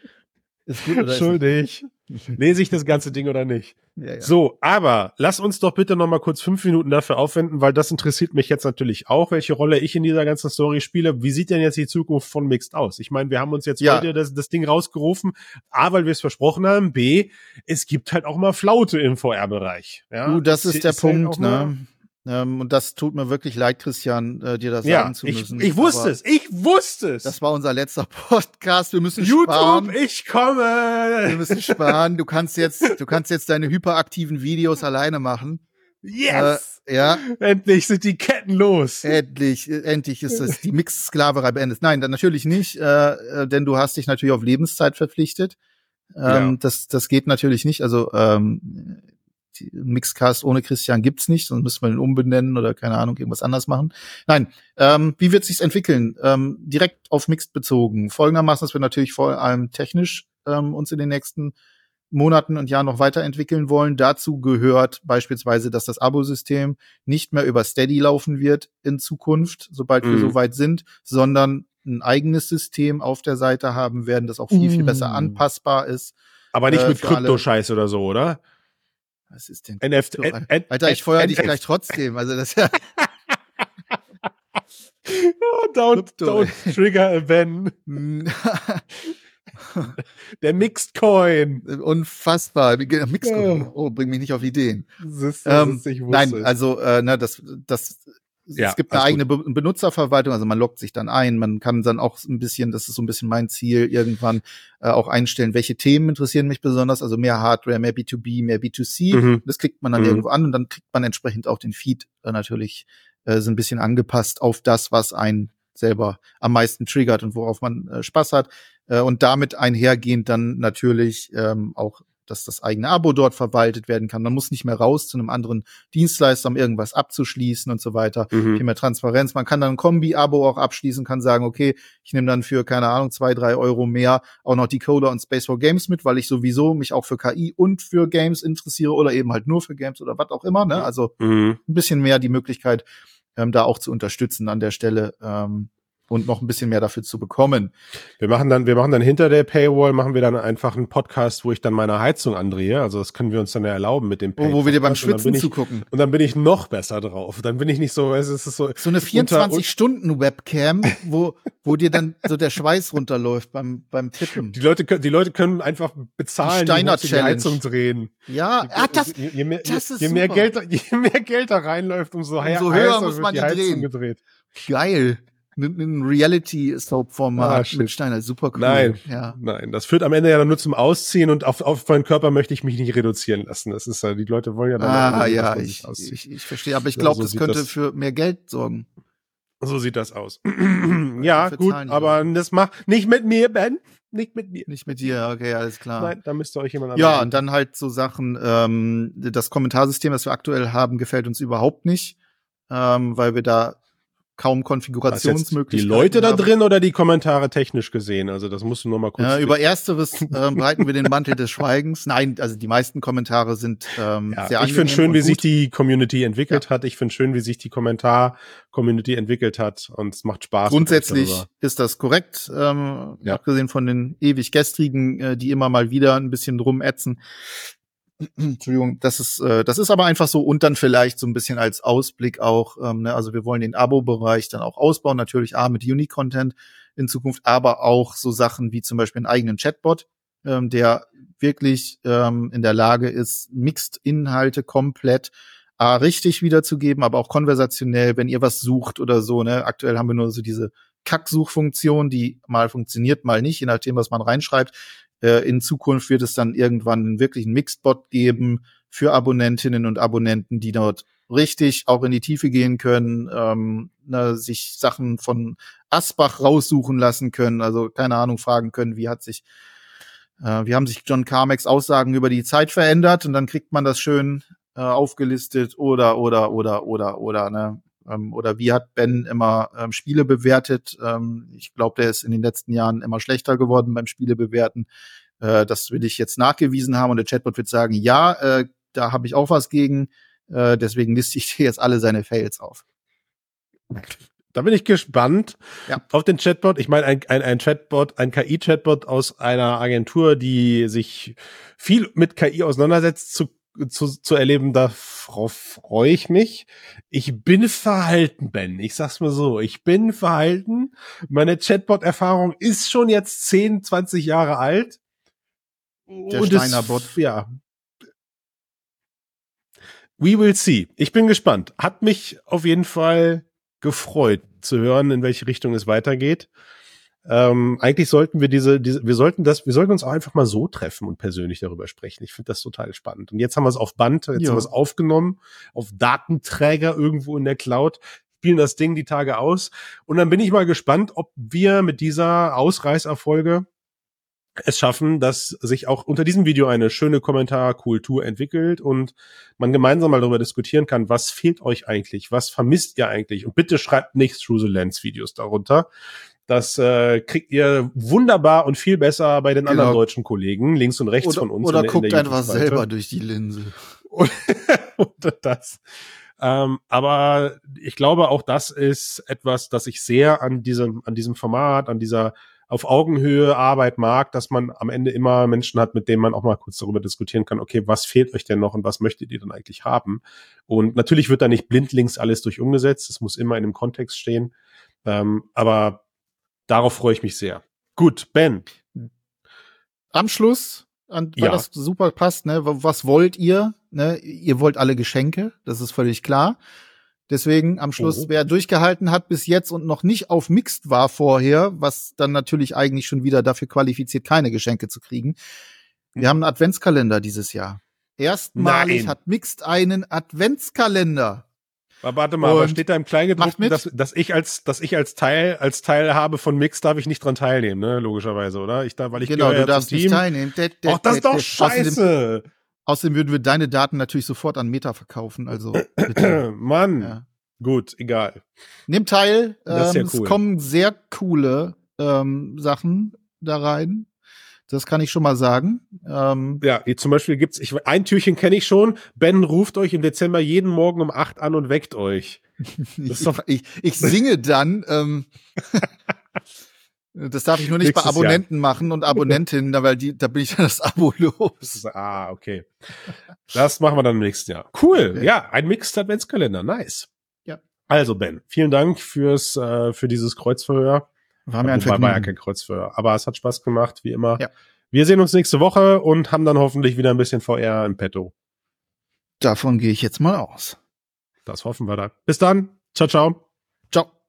Ist gut oder Schuldig. Lese ich das ganze Ding oder nicht? Ja, ja. So, aber lass uns doch bitte noch mal kurz fünf Minuten dafür aufwenden, weil das interessiert mich jetzt natürlich auch, welche Rolle ich in dieser ganzen Story spiele. Wie sieht denn jetzt die Zukunft von Mixed aus? Ich meine, wir haben uns jetzt ja. heute das, das Ding rausgerufen. A, weil wir es versprochen haben. B, es gibt halt auch mal Flaute im VR-Bereich. Ja? Du, das, das ist der ist halt Punkt, halt ne? Ähm, und das tut mir wirklich leid, Christian, äh, dir das ja, sagen zu müssen. Ich, ich wusste es, ich wusste es. Das war unser letzter Podcast. Wir müssen YouTube, sparen. ich komme. Wir müssen sparen. Du kannst jetzt, du kannst jetzt deine hyperaktiven Videos alleine machen. Yes! Äh, ja. Endlich sind die Ketten los. Endlich, endlich ist es die Mix-Sklaverei beendet. Nein, dann natürlich nicht, äh, äh, denn du hast dich natürlich auf Lebenszeit verpflichtet. Ähm, ja. das, das geht natürlich nicht. Also ähm, Mixcast ohne Christian gibt's nicht, sonst müssen wir den umbenennen oder keine Ahnung, irgendwas anders machen. Nein, ähm, wie wird sich's entwickeln? Ähm, direkt auf Mixed bezogen. Folgendermaßen, dass wir natürlich vor allem technisch ähm, uns in den nächsten Monaten und Jahren noch weiterentwickeln wollen. Dazu gehört beispielsweise, dass das Abo-System nicht mehr über Steady laufen wird in Zukunft, sobald mhm. wir so weit sind, sondern ein eigenes System auf der Seite haben werden, das auch viel, viel besser mm. anpassbar ist. Aber nicht äh, mit Krypto-Scheiße oder so, oder? Was ist denn? NFT. Alter, ich feuer dich gleich trotzdem. Also das ja. oh, don't, don't trigger a Ben. Der Mixed Coin. Unfassbar. Mixed Coin. Oh, bring mich nicht auf Ideen. Das ist, das ähm, ist, nein, also äh, ne, das, das ja, es gibt eine eigene Be Benutzerverwaltung, also man loggt sich dann ein, man kann dann auch ein bisschen, das ist so ein bisschen mein Ziel, irgendwann äh, auch einstellen, welche Themen interessieren mich besonders, also mehr Hardware, mehr B2B, mehr B2C. Mhm. Das klickt man dann mhm. irgendwo an und dann kriegt man entsprechend auch den Feed äh, natürlich äh, so ein bisschen angepasst auf das, was einen selber am meisten triggert und worauf man äh, Spaß hat. Äh, und damit einhergehend dann natürlich ähm, auch dass das eigene Abo dort verwaltet werden kann. Man muss nicht mehr raus zu einem anderen Dienstleister, um irgendwas abzuschließen und so weiter. Mhm. Viel mehr Transparenz. Man kann dann ein Kombi-Abo auch abschließen, kann sagen, okay, ich nehme dann für, keine Ahnung, zwei, drei Euro mehr auch noch Decoder und Space for Games mit, weil ich sowieso mich auch für KI und für Games interessiere oder eben halt nur für Games oder was auch immer. Ne? Also mhm. ein bisschen mehr die Möglichkeit, ähm, da auch zu unterstützen an der Stelle. Ähm, und noch ein bisschen mehr dafür zu bekommen. Wir machen dann, wir machen dann hinter der Paywall, machen wir dann einfach einen Podcast, wo ich dann meine Heizung andrehe. Also das können wir uns dann ja erlauben mit dem Paywall. Wo, wo wir dir beim Schwitzen ich, zugucken. Und dann bin ich noch besser drauf. Dann bin ich nicht so, es ist so. So eine 24-Stunden-Webcam, wo, wo dir dann so der Schweiß runterläuft beim, beim Tippen. Die Leute, die Leute können einfach bezahlen, Steiner die, die Heizung drehen. Ja, ah, das, je, je, mehr, das ist je, je mehr Geld, je mehr Geld da reinläuft, umso, umso höher muss man die, die drehen. gedreht. Geil mit einem Reality-Soap-Format ah, mit Steiner. Super cool. Nein, ja. nein. Das führt am Ende ja dann nur zum Ausziehen und auf, auf meinen Körper möchte ich mich nicht reduzieren lassen. Das ist ja, die Leute wollen ja dann. Ah, ja, ich, ich, ich verstehe. Aber ich glaube, so das könnte das, für mehr Geld sorgen. So sieht das aus. ja, gut, aber das macht nicht mit mir, Ben. Nicht mit mir. Nicht mit dir, okay, alles klar. Nein, da müsste euch jemand Ja, und dann halt so Sachen, ähm, das Kommentarsystem, das wir aktuell haben, gefällt uns überhaupt nicht, ähm, weil wir da kaum Konfigurationsmöglichkeiten. Die Leute da drin oder die Kommentare technisch gesehen? Also das musst du nur mal kurz. Ja, über ersteres äh, breiten wir den Mantel des Schweigens. Nein, also die meisten Kommentare sind ähm, ja, sehr Ich finde schön, wie sich die Community entwickelt ja. hat. Ich finde schön, wie sich die Kommentar-Community entwickelt hat und es macht Spaß. Grundsätzlich ist das korrekt, ähm, ja. abgesehen von den ewig gestrigen, äh, die immer mal wieder ein bisschen rumätzen. Entschuldigung, das ist, äh, das ist aber einfach so und dann vielleicht so ein bisschen als Ausblick auch, ähm, ne, also wir wollen den Abo-Bereich dann auch ausbauen, natürlich A mit Uni-Content in Zukunft, aber auch so Sachen wie zum Beispiel einen eigenen Chatbot, ähm, der wirklich ähm, in der Lage ist, Mixed-Inhalte komplett A, richtig wiederzugeben, aber auch konversationell, wenn ihr was sucht oder so, ne, aktuell haben wir nur so diese Kacksuchfunktion, die mal funktioniert, mal nicht, je nachdem, was man reinschreibt. Äh, in Zukunft wird es dann irgendwann wirklich einen Mixed-Bot geben für Abonnentinnen und Abonnenten, die dort richtig auch in die Tiefe gehen können, ähm, ne, sich Sachen von Asbach raussuchen lassen können, also keine Ahnung fragen können, wie hat sich, äh, wie haben sich John Carmacks Aussagen über die Zeit verändert und dann kriegt man das schön äh, aufgelistet oder oder oder oder oder ne ähm, oder wie hat Ben immer ähm, Spiele bewertet? Ähm, ich glaube, der ist in den letzten Jahren immer schlechter geworden beim Spiele bewerten. Äh, das will ich jetzt nachgewiesen haben und der Chatbot wird sagen, ja, äh, da habe ich auch was gegen. Äh, deswegen liste ich dir jetzt alle seine Fails auf. Da bin ich gespannt ja. auf den Chatbot. Ich meine, ein, ein, ein Chatbot, ein KI-Chatbot aus einer Agentur, die sich viel mit KI auseinandersetzt, zu zu, zu erleben, darauf freue ich mich. Ich bin verhalten, Ben. Ich sag's mal so. Ich bin verhalten. Meine Chatbot-Erfahrung ist schon jetzt 10, 20 Jahre alt. Der Steiner Bot. Ja. We will see. Ich bin gespannt. Hat mich auf jeden Fall gefreut zu hören, in welche Richtung es weitergeht. Ähm, eigentlich sollten wir diese, diese, wir sollten das, wir sollten uns auch einfach mal so treffen und persönlich darüber sprechen. Ich finde das total spannend. Und jetzt haben wir es auf Band, jetzt ja. haben wir es aufgenommen, auf Datenträger irgendwo in der Cloud, spielen das Ding die Tage aus. Und dann bin ich mal gespannt, ob wir mit dieser Ausreißerfolge es schaffen, dass sich auch unter diesem Video eine schöne Kommentarkultur entwickelt und man gemeinsam mal darüber diskutieren kann, was fehlt euch eigentlich, was vermisst ihr eigentlich und bitte schreibt nicht Through the Lens Videos darunter, das äh, kriegt ihr wunderbar und viel besser bei den genau. anderen deutschen Kollegen, links und rechts oder, von uns. Oder guckt einfach selber durch die Linse. oder das. Ähm, aber ich glaube, auch das ist etwas, das ich sehr an diesem, an diesem Format, an dieser auf Augenhöhe Arbeit mag, dass man am Ende immer Menschen hat, mit denen man auch mal kurz darüber diskutieren kann, okay, was fehlt euch denn noch und was möchtet ihr denn eigentlich haben? Und natürlich wird da nicht blindlings alles durch umgesetzt, es muss immer in einem Kontext stehen. Ähm, aber Darauf freue ich mich sehr. Gut, Ben. Am Schluss, an, weil ja. das super passt, ne? Was wollt ihr? Ne? Ihr wollt alle Geschenke, das ist völlig klar. Deswegen am Schluss, oh. wer durchgehalten hat bis jetzt und noch nicht auf Mixed war vorher, was dann natürlich eigentlich schon wieder dafür qualifiziert, keine Geschenke zu kriegen. Wir haben einen Adventskalender dieses Jahr. Erstmalig Nein. hat Mixed einen Adventskalender. Warte mal, aber steht da im Kleingedruckten, dass, dass ich als, dass ich als Teil, als Teilhabe von Mix darf ich nicht dran teilnehmen, ne? Logischerweise, oder? Ich da, weil ich genau, du darfst nicht teilnehmen. De, de, Ach, das ist doch scheiße. Außerdem, außerdem, würden wir deine Daten natürlich sofort an Meta verkaufen, also. Mann. Ja. Gut, egal. Nimm teil. Ähm, ja cool. Es kommen sehr coole ähm, Sachen da rein. Das kann ich schon mal sagen. Ähm, ja, zum Beispiel gibt's, ich, ein Türchen kenne ich schon. Ben ruft euch im Dezember jeden Morgen um acht an und weckt euch. ich, ich, ich singe dann. Ähm, das darf ich nur nicht Nächstes bei Abonnenten Jahr. machen und Abonnentinnen, weil die, da bin ich dann das Abo los. Ah, okay. Das machen wir dann im nächsten Jahr. Cool. Okay. Ja, ein Mixed Adventskalender. Nice. Ja. Also Ben, vielen Dank fürs äh, für dieses Kreuzverhör. War mir ein Vergnügen. War ja kein Kreuzverhör, aber es hat Spaß gemacht, wie immer. Ja. Wir sehen uns nächste Woche und haben dann hoffentlich wieder ein bisschen VR im Petto. Davon gehe ich jetzt mal aus. Das hoffen wir da. Bis dann. Ciao, ciao. Ciao.